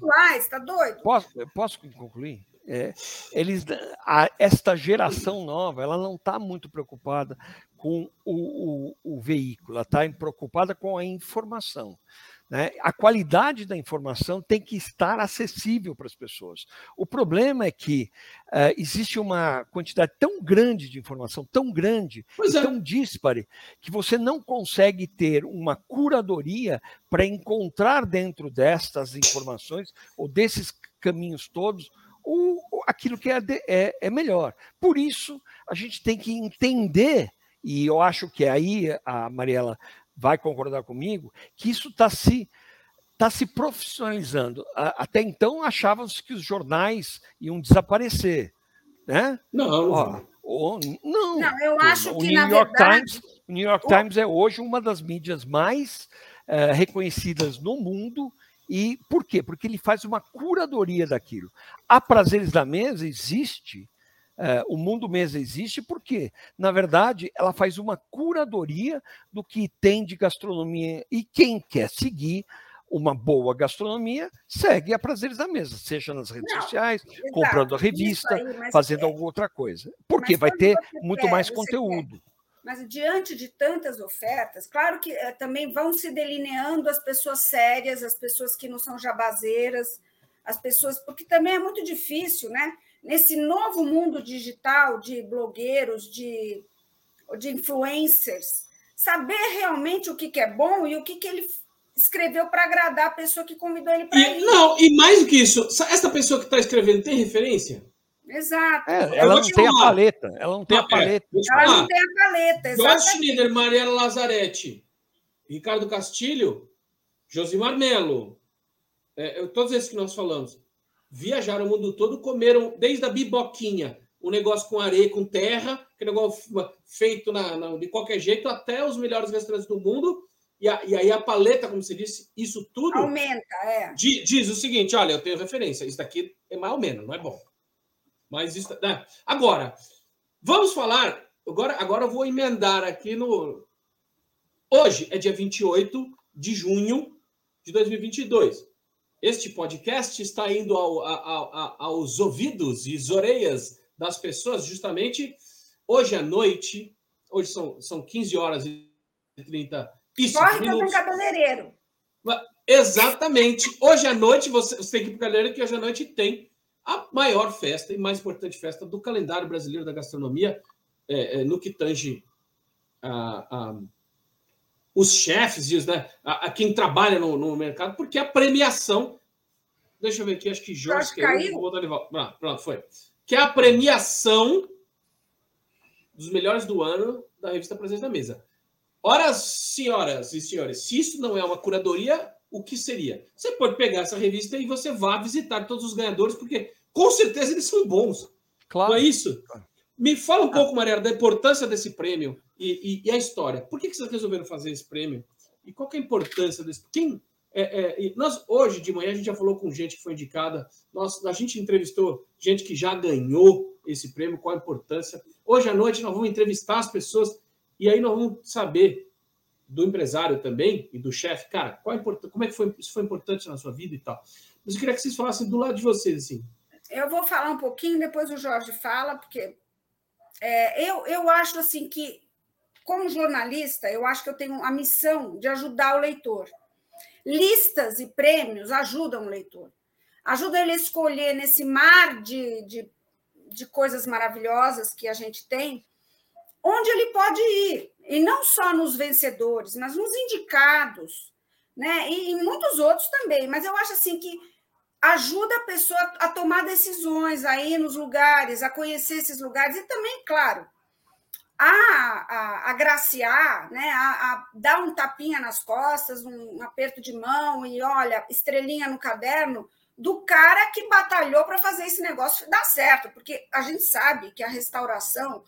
Tá doido? Posso, posso concluir? É, eles, a, esta geração nova, ela não está muito preocupada com o, o, o veículo, ela está preocupada com a informação. Né? A qualidade da informação tem que estar acessível para as pessoas. O problema é que uh, existe uma quantidade tão grande de informação, tão grande, é. tão díspare, que você não consegue ter uma curadoria para encontrar dentro destas informações ou desses caminhos todos o, aquilo que é, é, é melhor. Por isso, a gente tem que entender e eu acho que aí a Mariela vai concordar comigo, que isso está se está se profissionalizando. Até então achávamos que os jornais iam desaparecer, né? Não, Ó, ou, não. Não, eu acho o que New na York verdade... Times, o New York Times é hoje uma das mídias mais uh, reconhecidas no mundo. E por quê? Porque ele faz uma curadoria daquilo. A Prazeres da Mesa existe é, o Mundo Mesa existe porque, na verdade, ela faz uma curadoria do que tem de gastronomia e quem quer seguir uma boa gastronomia segue a Prazeres da Mesa, seja nas redes Não, sociais, exato, comprando a revista, aí, fazendo é, alguma outra coisa. Porque vai ter muito mais conteúdo. Quer. Mas diante de tantas ofertas, claro que é, também vão se delineando as pessoas sérias, as pessoas que não são jabazeiras, as pessoas, porque também é muito difícil, né? nesse novo mundo digital de blogueiros, de, de influencers, saber realmente o que, que é bom e o que, que ele escreveu para agradar a pessoa que convidou ele para ir. Não, e mais do que isso, essa pessoa que está escrevendo tem referência? Exato. É, ela não tem a paleta. Ela não tem a paleta. ela não tem a paleta. Josh Schneider, Mariela Lazarete, Ricardo Castilho, Josimar Melo, é, todos esses que nós falamos, viajaram o mundo todo, comeram desde a biboquinha, o um negócio com areia, com terra, que negócio feito na, na, de qualquer jeito, até os melhores restaurantes do mundo. E, a, e aí a paleta, como você disse, isso tudo. Aumenta, é. Diz, diz, o seguinte: olha, eu tenho referência, isso daqui é mais ou menos, não é bom. Mas isso. Né? Agora, vamos falar. Agora, agora eu vou emendar aqui no. Hoje é dia 28 de junho de 2022. Este podcast está indo ao, ao, aos ouvidos e orelhas das pessoas justamente hoje à noite. Hoje são, são 15 horas e 30 Isso, Corre minutos. que eu cabeleireiro. Exatamente. Hoje à noite, você, você tem que ir para o cabeleireiro, que hoje à noite tem a maior festa e mais importante festa do calendário brasileiro da gastronomia, é, é, no que tange a, a os chefes, diz, né, a, a quem trabalha no, no, mercado, porque a premiação. Deixa eu ver aqui, acho que Jorge caiu. Vou. Ah, pronto, foi. Que é a premiação dos melhores do ano da revista Presença da Mesa. Ora, senhoras e senhores, se isso não é uma curadoria, o que seria? Você pode pegar essa revista e você vá visitar todos os ganhadores, porque com certeza eles são bons. Claro. Não é isso? Me fala um ah. pouco, Maria, da importância desse prêmio e, e, e, a história. Por que, que vocês resolveram fazer esse prêmio? E qual é a importância desse? Quem é, é, nós hoje de manhã a gente já falou com gente que foi indicada. Nós, a gente entrevistou gente que já ganhou esse prêmio. Qual a importância? Hoje à noite nós vamos entrevistar as pessoas e aí nós vamos saber do empresário também e do chefe, cara, qual é como é que foi isso foi importante na sua vida e tal. Mas eu queria que vocês falassem do lado de vocês, assim. Eu vou falar um pouquinho, depois o Jorge fala, porque é, eu, eu acho assim que como jornalista, eu acho que eu tenho a missão de ajudar o leitor. Listas e prêmios ajudam o leitor. Ajuda ele a escolher nesse mar de, de, de coisas maravilhosas que a gente tem, onde ele pode ir. E não só nos vencedores, mas nos indicados, né? E em muitos outros também. Mas eu acho assim que ajuda a pessoa a tomar decisões, a ir nos lugares, a conhecer esses lugares e também, claro, a, a agraciar, né, a, a, dar um tapinha nas costas, um, um aperto de mão e olha, estrelinha no caderno do cara que batalhou para fazer esse negócio dar certo, porque a gente sabe que a restauração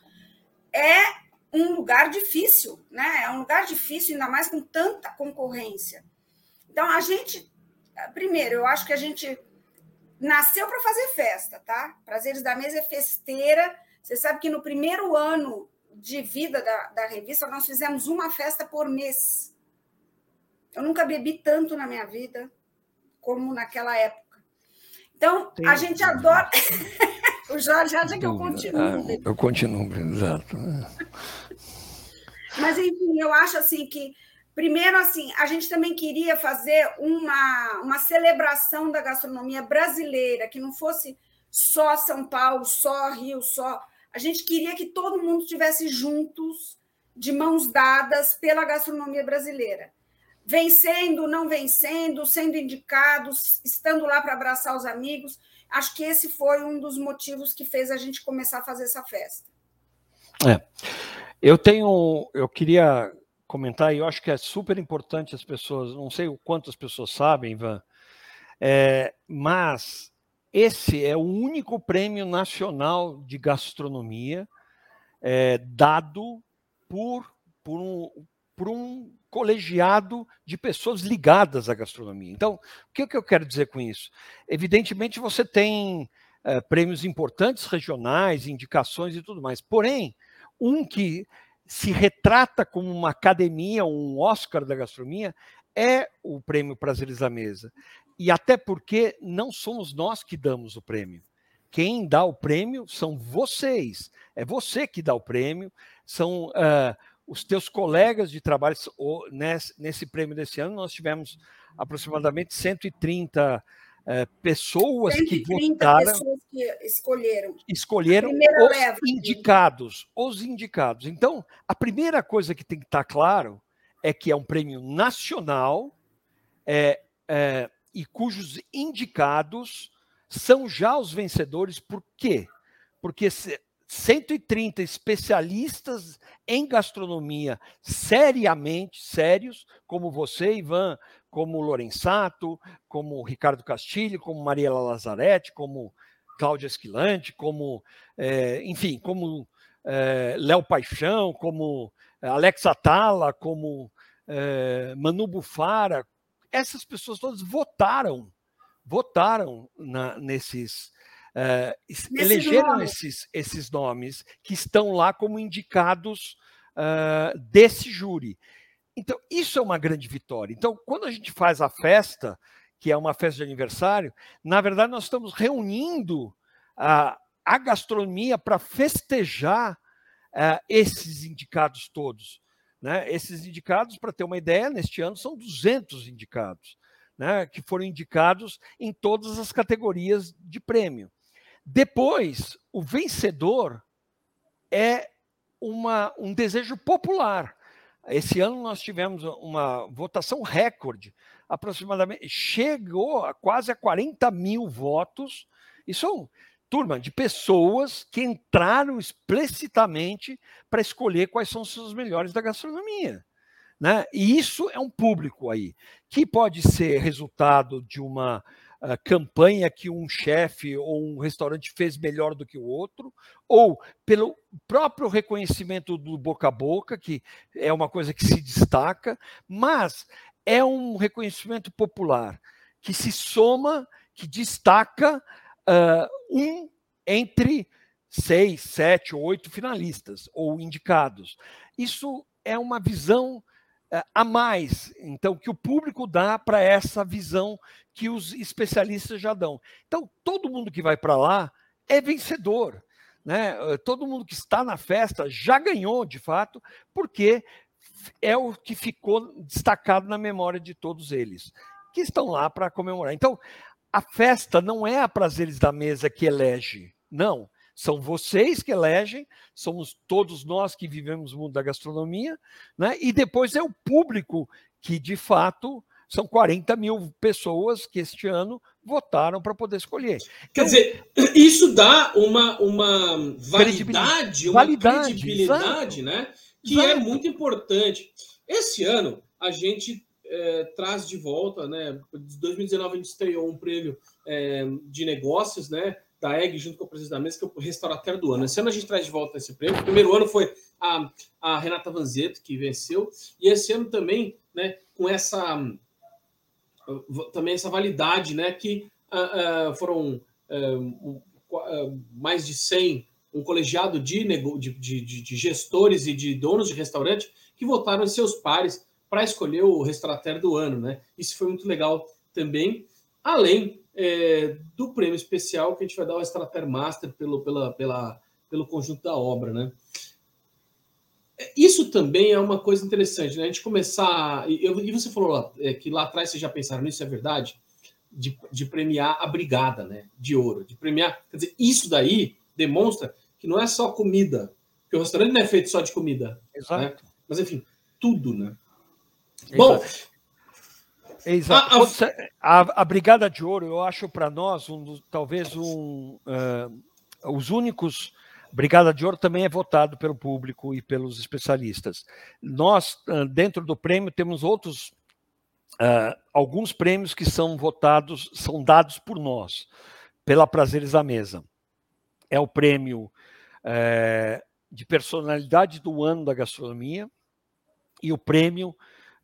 é um lugar difícil, né? É um lugar difícil, ainda mais com tanta concorrência. Então, a gente, primeiro, eu acho que a gente nasceu para fazer festa, tá? Prazeres da Mesa é festeira. Você sabe que no primeiro ano de vida da, da revista, nós fizemos uma festa por mês. Eu nunca bebi tanto na minha vida como naquela época. Então, Sim. a gente adora. o Jorge acha que eu continuo. Ah, eu continuo, exato. Mas, enfim, eu acho assim que. Primeiro, assim, a gente também queria fazer uma, uma celebração da gastronomia brasileira, que não fosse só São Paulo, só Rio, só a gente queria que todo mundo estivesse juntos, de mãos dadas pela gastronomia brasileira. Vencendo, não vencendo, sendo indicados, estando lá para abraçar os amigos. Acho que esse foi um dos motivos que fez a gente começar a fazer essa festa. É. Eu tenho, eu queria comentar, e eu acho que é super importante as pessoas, não sei o quanto as pessoas sabem, Ivan, é, mas esse é o único prêmio nacional de gastronomia é, dado por, por, um, por um colegiado de pessoas ligadas à gastronomia. Então, o que, que eu quero dizer com isso? Evidentemente, você tem é, prêmios importantes regionais, indicações e tudo mais. Porém, um que se retrata como uma academia, um Oscar da gastronomia, é o prêmio Prazeres da Mesa. E até porque não somos nós que damos o prêmio. Quem dá o prêmio são vocês. É você que dá o prêmio, são uh, os teus colegas de trabalho. Nesse, nesse prêmio desse ano, nós tivemos aproximadamente 130 eh, pessoas 130 que votaram. pessoas que escolheram. Escolheram os leva, indicados. Os indicados. Então, a primeira coisa que tem que estar claro é que é um prêmio nacional. É, é, e cujos indicados são já os vencedores. Por quê? porque 130 especialistas em gastronomia seriamente sérios, como você, Ivan, como Lorenzato, como Ricardo Castilho, como Mariela Lazarete, como Cláudia Esquilante, como, é, enfim, como é, Léo Paixão, como Alex Atala, como é, Manu Bufara, essas pessoas todas votaram, votaram na, nesses, elegeram esses, esses nomes que estão lá como indicados desse júri. Então, isso é uma grande vitória. Então, quando a gente faz a festa, que é uma festa de aniversário, na verdade, nós estamos reunindo a, a gastronomia para festejar uh, esses indicados todos. Né? Esses indicados, para ter uma ideia, neste ano são 200 indicados, né? que foram indicados em todas as categorias de prêmio. Depois, o vencedor é uma, um desejo popular. Esse ano nós tivemos uma votação recorde, aproximadamente, chegou a quase a 40 mil votos, e são turma de pessoas que entraram explicitamente para escolher quais são os seus melhores da gastronomia. Né? E isso é um público aí, que pode ser resultado de uma campanha que um chefe ou um restaurante fez melhor do que o outro, ou pelo próprio reconhecimento do boca a boca, que é uma coisa que se destaca, mas é um reconhecimento popular que se soma, que destaca uh, um entre seis, sete, oito finalistas ou indicados. Isso é uma visão a mais, então, que o público dá para essa visão que os especialistas já dão. Então, todo mundo que vai para lá é vencedor. Né? Todo mundo que está na festa já ganhou, de fato, porque é o que ficou destacado na memória de todos eles, que estão lá para comemorar. Então, a festa não é a prazeres da mesa que elege, não. São vocês que elegem, somos todos nós que vivemos o mundo da gastronomia, né? e depois é o público que, de fato, são 40 mil pessoas que este ano votaram para poder escolher. Quer então, dizer, isso dá uma, uma validade, uma validade, credibilidade, exato. né? Que é exato. é muito importante. Esse ano, a gente é, traz de volta, né? Em 2019 a gente estreou um prêmio é, de negócios, né? Da EG junto com o presidente da mesa, que é o restaurateur do ano. Esse ano a gente traz de volta esse prêmio. O primeiro ano foi a, a Renata Vanzetto, que venceu, e esse ano também, né, com essa também essa validade, né, que uh, foram uh, mais de 100, um colegiado de, de, de, de gestores e de donos de restaurante que votaram em seus pares para escolher o restaurateur do ano, né? Isso foi muito legal também, além é, do prêmio especial que a gente vai dar ao restaurateur master pelo, pela, pela, pelo conjunto da obra, né? Isso também é uma coisa interessante, né? A gente começar. E, e você falou lá, é, que lá atrás vocês já pensaram nisso, é verdade? De, de, premiar a brigada, né? De ouro, de premiar. Quer dizer, isso daí demonstra que não é só comida, que o restaurante não é feito só de comida. Né? Exato. Né? Mas, enfim, tudo, né? Bom. Exato. A, a, a, Brigada de Ouro, eu acho para nós, um, talvez um, uh, os únicos. Brigada de Ouro também é votado pelo público e pelos especialistas. Nós, uh, dentro do prêmio, temos outros. Uh, alguns prêmios que são votados, são dados por nós, pela Prazeres da Mesa. É o prêmio de personalidade do ano da gastronomia e o prêmio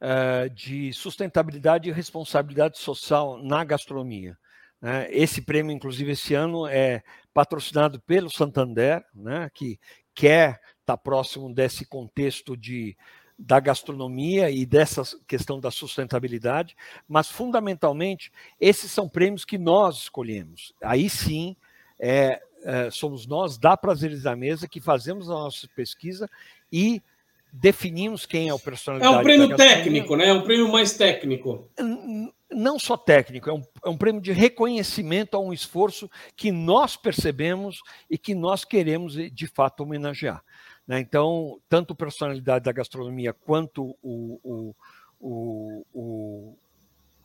uh, de sustentabilidade e responsabilidade social na gastronomia. Né? Esse prêmio, inclusive, esse ano é patrocinado pelo Santander, né? que quer estar tá próximo desse contexto de, da gastronomia e dessa questão da sustentabilidade, mas fundamentalmente esses são prêmios que nós escolhemos. Aí sim é, é, somos nós da Prazeres da Mesa que fazemos a nossa pesquisa e definimos quem é o personalidade. É um prêmio técnico, né? É um prêmio mais técnico. Não só técnico, é um, é um prêmio de reconhecimento a um esforço que nós percebemos e que nós queremos, de fato, homenagear. Né? Então, tanto personalidade da gastronomia quanto o, o, o, o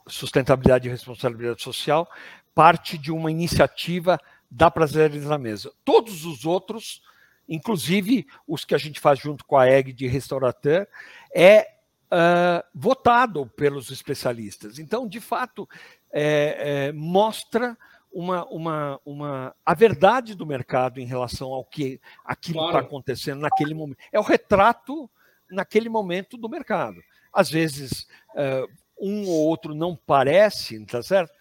sustentabilidade e responsabilidade social parte de uma iniciativa dá prazeres na mesa. Todos os outros, inclusive os que a gente faz junto com a EG de restaurateur, é uh, votado pelos especialistas. Então, de fato, é, é, mostra uma, uma, uma, a verdade do mercado em relação ao que aquilo está claro. acontecendo naquele momento. É o retrato naquele momento do mercado. Às vezes, uh, um ou outro não parece, tá certo?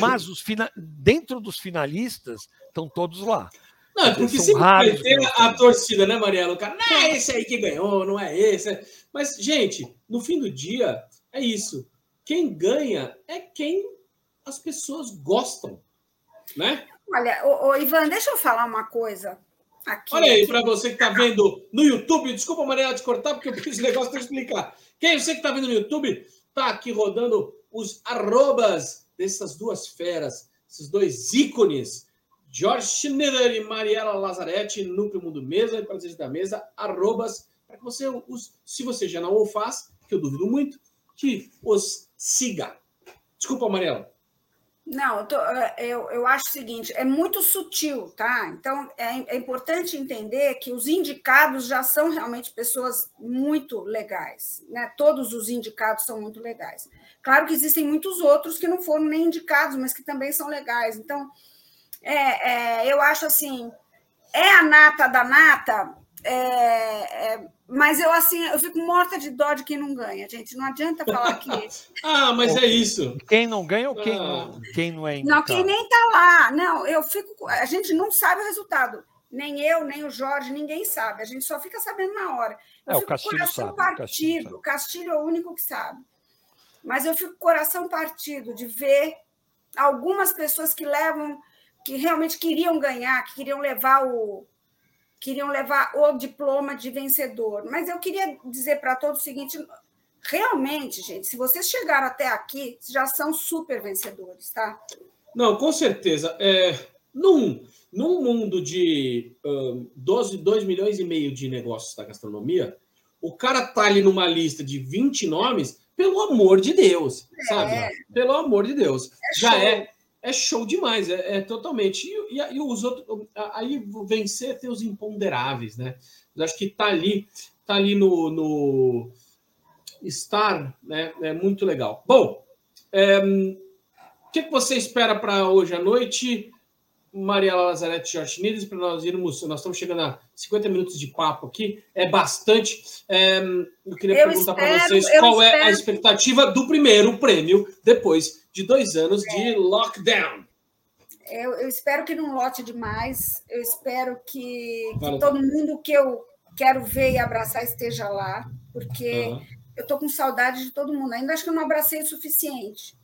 Mas os dentro dos finalistas estão todos lá. Não, é porque sempre vai ter a torcida, né, Mariela? O cara, não é esse aí que ganhou, não é esse. Mas, gente, no fim do dia, é isso. Quem ganha é quem as pessoas gostam, né? Olha, ô, ô Ivan, deixa eu falar uma coisa. Aqui, Olha aí, para você que está vendo no YouTube, desculpa, Mariela, te cortar, porque eu fiz esse negócio para explicar. Quem você que está vendo no YouTube, tá aqui rodando os arrobas dessas duas feras, esses dois ícones George Schneider e Mariela Lazzaretti, Núcleo Mundo Mesa e Prazeres da Mesa, arrobas, para que você os, se você já não o faz, que eu duvido muito, que os siga. Desculpa, Mariela. Não, eu, tô, eu, eu, acho o seguinte, é muito sutil, tá? Então, é, é, importante entender que os indicados já são realmente pessoas muito legais, né? Todos os indicados são muito legais. Claro que existem muitos outros que não foram nem indicados, mas que também são legais. Então, é, é, eu acho assim, é a nata da nata, é, é, mas eu assim, eu fico morta de dó de quem não ganha, gente. Não adianta falar que. ah, mas é isso. Quem não ganha ou quem, ah. não, quem não é indicado? Não, quem nem tá lá. Não, eu fico. A gente não sabe o resultado. Nem eu, nem o Jorge, ninguém sabe. A gente só fica sabendo na hora. Eu é, fico o Castilho coração sabe, partido. O Castilho é o único que sabe. Mas eu fico coração partido de ver algumas pessoas que levam que realmente queriam ganhar, que queriam levar o queriam levar o diploma de vencedor. Mas eu queria dizer para todos o seguinte: realmente, gente, se vocês chegaram até aqui, já são super vencedores, tá? Não, com certeza. É, num, num mundo de um, 12, 2 milhões e meio de negócios da gastronomia, o cara tá ali numa lista de 20 nomes, pelo amor de Deus, é. sabe? Pelo amor de Deus. É já é é show demais, é, é totalmente. E, e, e, os outros, aí vencer tem os imponderáveis, né? Eu acho que tá ali, tá ali no, no estar, né? É muito legal. Bom, é, o que, que você espera para hoje à noite? Mariela Lazarete Jorge Nides, para nós irmos. Nós estamos chegando a 50 minutos de papo aqui, é bastante. É, eu queria eu perguntar para vocês qual espero... é a expectativa do primeiro prêmio depois de dois anos é. de lockdown. Eu, eu, espero que não lote demais. Eu espero que, que todo mundo que eu quero ver e abraçar esteja lá, porque uhum. eu estou com saudade de todo mundo. Ainda acho que eu não abracei o suficiente.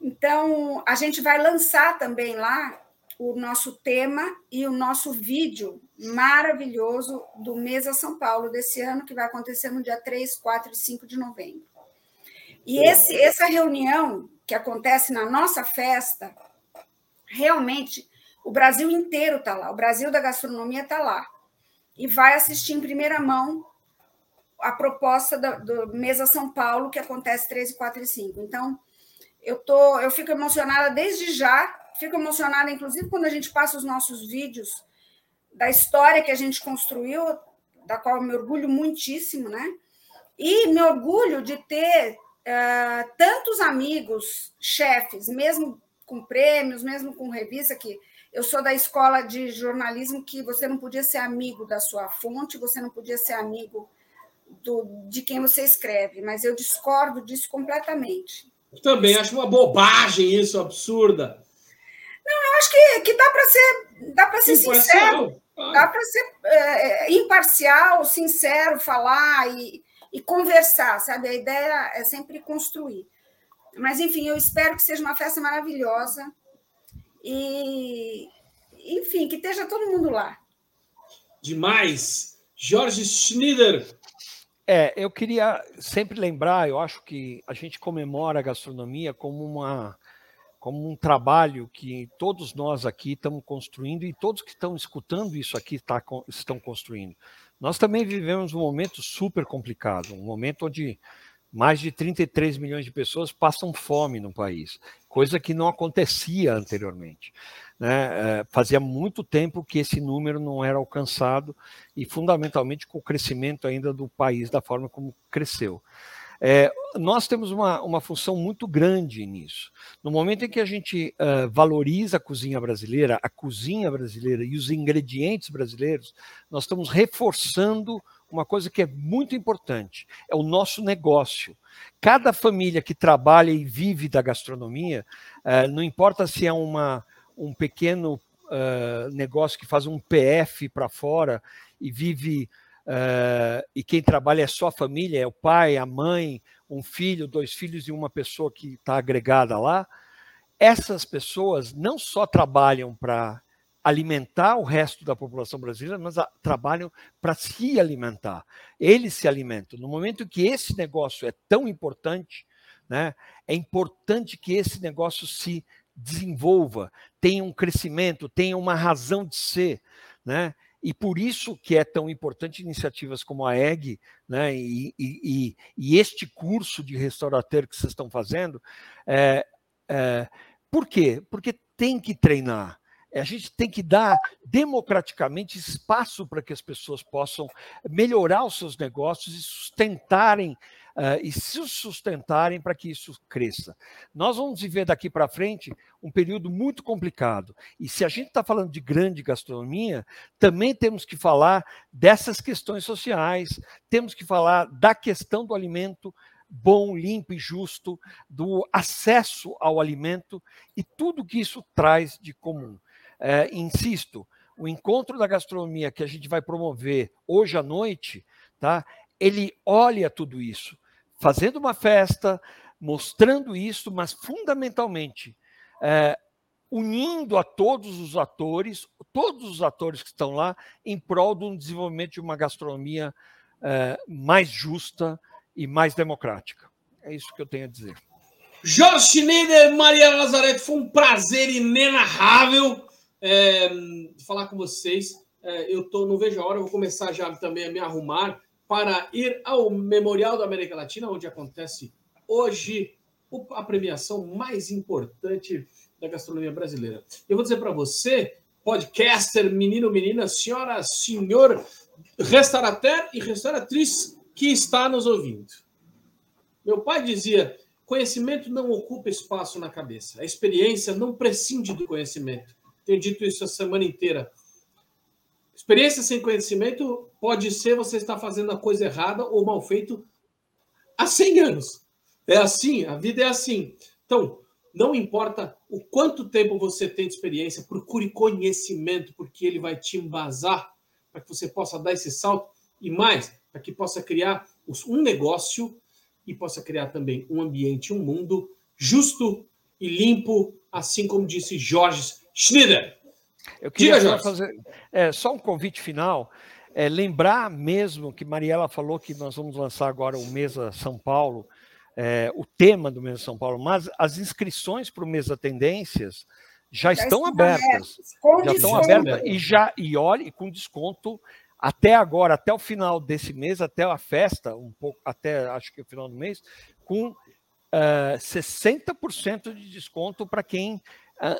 Então, a gente vai lançar também lá o nosso tema e o nosso vídeo maravilhoso do Mesa São Paulo desse ano, que vai acontecer no dia 3, 4 e 5 de novembro. E esse, essa reunião que acontece na nossa festa, realmente o Brasil inteiro está lá, o Brasil da gastronomia está lá. E vai assistir em primeira mão a proposta do, do Mesa São Paulo, que acontece 3, 4 e 5. Então, eu, tô, eu fico emocionada desde já fico emocionada, inclusive, quando a gente passa os nossos vídeos da história que a gente construiu, da qual eu me orgulho muitíssimo, né? E me orgulho de ter uh, tantos amigos, chefes, mesmo com prêmios, mesmo com revista, que eu sou da escola de jornalismo que você não podia ser amigo da sua fonte, você não podia ser amigo do, de quem você escreve, mas eu discordo disso completamente. Também acho uma bobagem isso, absurda. Não, eu acho que, que dá para ser, dá para ser sincero, dá para ser é, imparcial, sincero, falar e, e conversar, sabe? A ideia é sempre construir. Mas, enfim, eu espero que seja uma festa maravilhosa e, enfim, que esteja todo mundo lá. Demais! Jorge Schneider. É, eu queria sempre lembrar, eu acho que a gente comemora a gastronomia como uma como um trabalho que todos nós aqui estamos construindo e todos que estão escutando isso aqui tá, estão construindo. Nós também vivemos um momento super complicado, um momento onde mais de 33 milhões de pessoas passam fome no país, coisa que não acontecia anteriormente. Né? É, fazia muito tempo que esse número não era alcançado, e fundamentalmente com o crescimento ainda do país, da forma como cresceu. É, nós temos uma, uma função muito grande nisso. No momento em que a gente uh, valoriza a cozinha brasileira, a cozinha brasileira e os ingredientes brasileiros, nós estamos reforçando uma coisa que é muito importante: é o nosso negócio. Cada família que trabalha e vive da gastronomia, uh, não importa se é uma, um pequeno uh, negócio que faz um PF para fora e vive Uh, e quem trabalha é só a família, é o pai, a mãe, um filho, dois filhos e uma pessoa que está agregada lá. Essas pessoas não só trabalham para alimentar o resto da população brasileira, mas a, trabalham para se alimentar. Eles se alimentam. No momento que esse negócio é tão importante, né, é importante que esse negócio se desenvolva, tenha um crescimento, tenha uma razão de ser. Né? E por isso que é tão importante iniciativas como a EG, né, e, e, e este curso de restaurateur que vocês estão fazendo. É, é, por quê? Porque tem que treinar. A gente tem que dar democraticamente espaço para que as pessoas possam melhorar os seus negócios e sustentarem uh, e se sustentarem para que isso cresça. Nós vamos viver daqui para frente um período muito complicado. E se a gente está falando de grande gastronomia, também temos que falar dessas questões sociais, temos que falar da questão do alimento bom, limpo e justo, do acesso ao alimento e tudo que isso traz de comum. É, insisto, o encontro da gastronomia que a gente vai promover hoje à noite, tá? Ele olha tudo isso, fazendo uma festa, mostrando isso, mas fundamentalmente é, unindo a todos os atores, todos os atores que estão lá, em prol do desenvolvimento de uma gastronomia é, mais justa e mais democrática. É isso que eu tenho a dizer. Jorge Schneider, Maria Lazarete, foi um prazer inenarrável é, falar com vocês. É, eu tô, não vejo a hora, vou começar já também a me arrumar para ir ao Memorial da América Latina, onde acontece hoje a premiação mais importante da gastronomia brasileira. Eu vou dizer para você, podcaster, menino, menina, senhora, senhor, restaurateur e restauratriz que está nos ouvindo. Meu pai dizia: conhecimento não ocupa espaço na cabeça, a experiência não prescinde do conhecimento. Tenho dito isso a semana inteira Experiência sem conhecimento pode ser você estar fazendo a coisa errada ou mal feito há 100 anos. É assim, a vida é assim. Então, não importa o quanto tempo você tem de experiência, procure conhecimento, porque ele vai te embasar para que você possa dar esse salto e mais, para que possa criar um negócio e possa criar também um ambiente, um mundo justo e limpo, assim como disse Jorge Schneider. Eu queria Diga, fazer é, só um convite final. É, lembrar mesmo que Mariela falou que nós vamos lançar agora o Mesa São Paulo, é, o tema do Mesa São Paulo, mas as inscrições para o Mesa Tendências já, já estão abertas. Já estão abertas e já e olhe com desconto até agora, até o final desse mês, até a festa, um pouco até acho que o final do mês, com uh, é, 60% de desconto para quem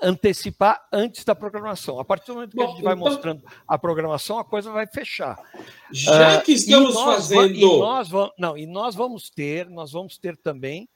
antecipar antes da programação. A partir do momento que Bom, a gente vai então, mostrando a programação, a coisa vai fechar. Já uh, que estamos fazendo. E nós, vamos, não, e nós vamos ter, nós vamos ter também,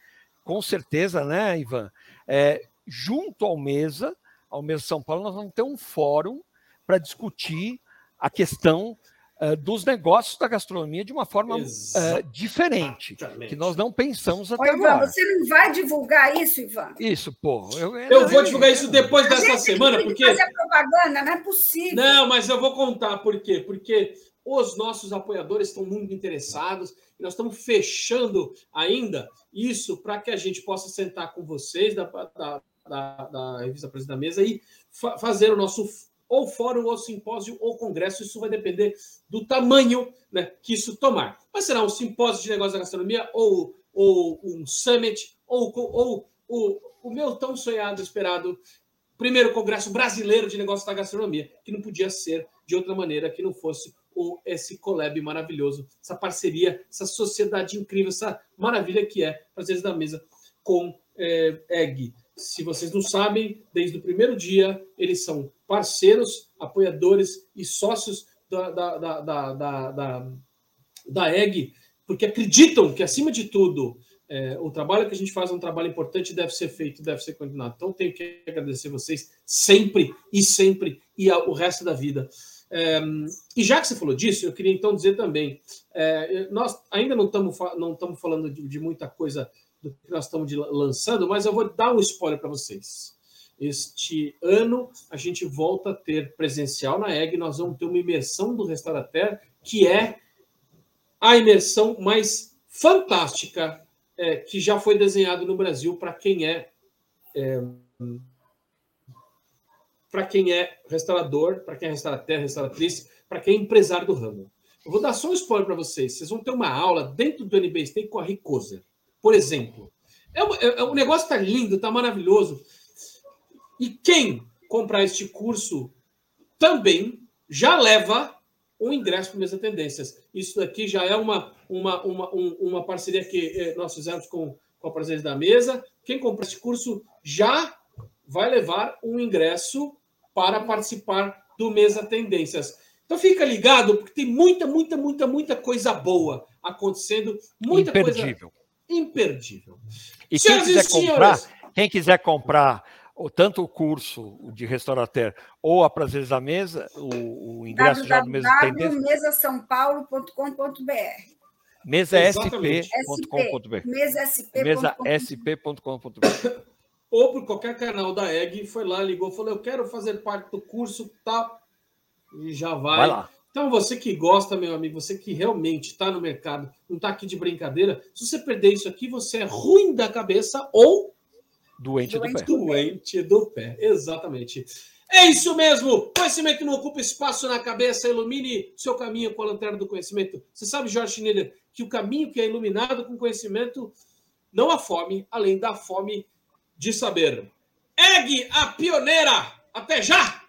com certeza, né, Ivan? É, junto ao Mesa, ao Mesa São Paulo, nós vamos ter um fórum para discutir a questão uh, dos negócios da gastronomia de uma forma uh, diferente, que nós não pensamos até Ô, Ivan, agora. Você não vai divulgar isso, Ivan? Isso, pô. Eu, eu, eu vou divulgar isso depois dessa semana, porque... fazer propaganda, não é possível. Não, mas eu vou contar por quê. Porque os nossos apoiadores estão muito interessados e nós estamos fechando ainda isso para que a gente possa sentar com vocês da, da, da, da revista Presidente da Mesa e fa fazer o nosso ou fórum, ou simpósio, ou congresso. Isso vai depender do tamanho né, que isso tomar. Mas será um simpósio de negócios da gastronomia, ou, ou um summit, ou, ou, o meu tão sonhado, esperado primeiro congresso brasileiro de negócios da gastronomia, que não podia ser de outra maneira que não fosse o, esse collab maravilhoso, essa parceria, essa sociedade incrível, essa maravilha que é Prazeres da Mesa com é, Egg. Se vocês não sabem, desde o primeiro dia, eles são parceiros, apoiadores e sócios da, da, da, da, da, da, da Egg, porque acreditam que, acima de tudo, é, o trabalho que a gente faz é um trabalho importante, deve ser feito, deve ser continuado. Então, tenho que agradecer vocês sempre e sempre e o resto da vida. É, e já que você falou disso, eu queria então dizer também: é, nós ainda não estamos não falando de, de, muita coisa do que nós estamos lançando, mas eu vou dar um spoiler para vocês. Este ano a gente volta a ter presencial na EG, nós vamos ter uma imersão do Restaurateur, que é a imersão mais fantástica é, que já foi desenhado no Brasil para quem é, é para quem é restaurador, para quem é restaurateur, restauratriz, para quem é empresário do ramo. Eu vou dar só um spoiler para vocês. Vocês vão ter uma aula dentro do NBA Steak com a Ricoser, por exemplo. É, é, é, o negócio está lindo, está maravilhoso. E quem comprar este curso também já leva um ingresso para Mesa Tendências. Isso daqui já é uma, uma, uma, uma parceria que eh, nós fizemos com, com a presença da mesa. Quem comprar esse curso já vai levar um ingresso para participar do Mesa Tendências. Então fica ligado, porque tem muita, muita, muita, muita coisa boa acontecendo, muita imperdível. coisa imperdível. E quem quiser comprar, quem quiser comprar tanto o curso de restaurateur ou a Prazeres da Mesa, o, o ingresso já do Mesa Tendência. mesasaopaulo.com.br mesasp.com.br mesasp.com.br ou por qualquer canal da EG, foi lá, ligou, falou: Eu quero fazer parte do curso, tal, e já vai. vai lá. Então, você que gosta, meu amigo, você que realmente está no mercado, não está aqui de brincadeira, se você perder isso aqui, você é ruim da cabeça ou doente, doente do pé. Doente do pé, exatamente. É isso mesmo! Conhecimento não ocupa espaço na cabeça, ilumine seu caminho com a lanterna do conhecimento. Você sabe, Jorge Schneider, que o caminho que é iluminado com conhecimento não há fome, além da fome de saber. Egg, a pioneira! Até já!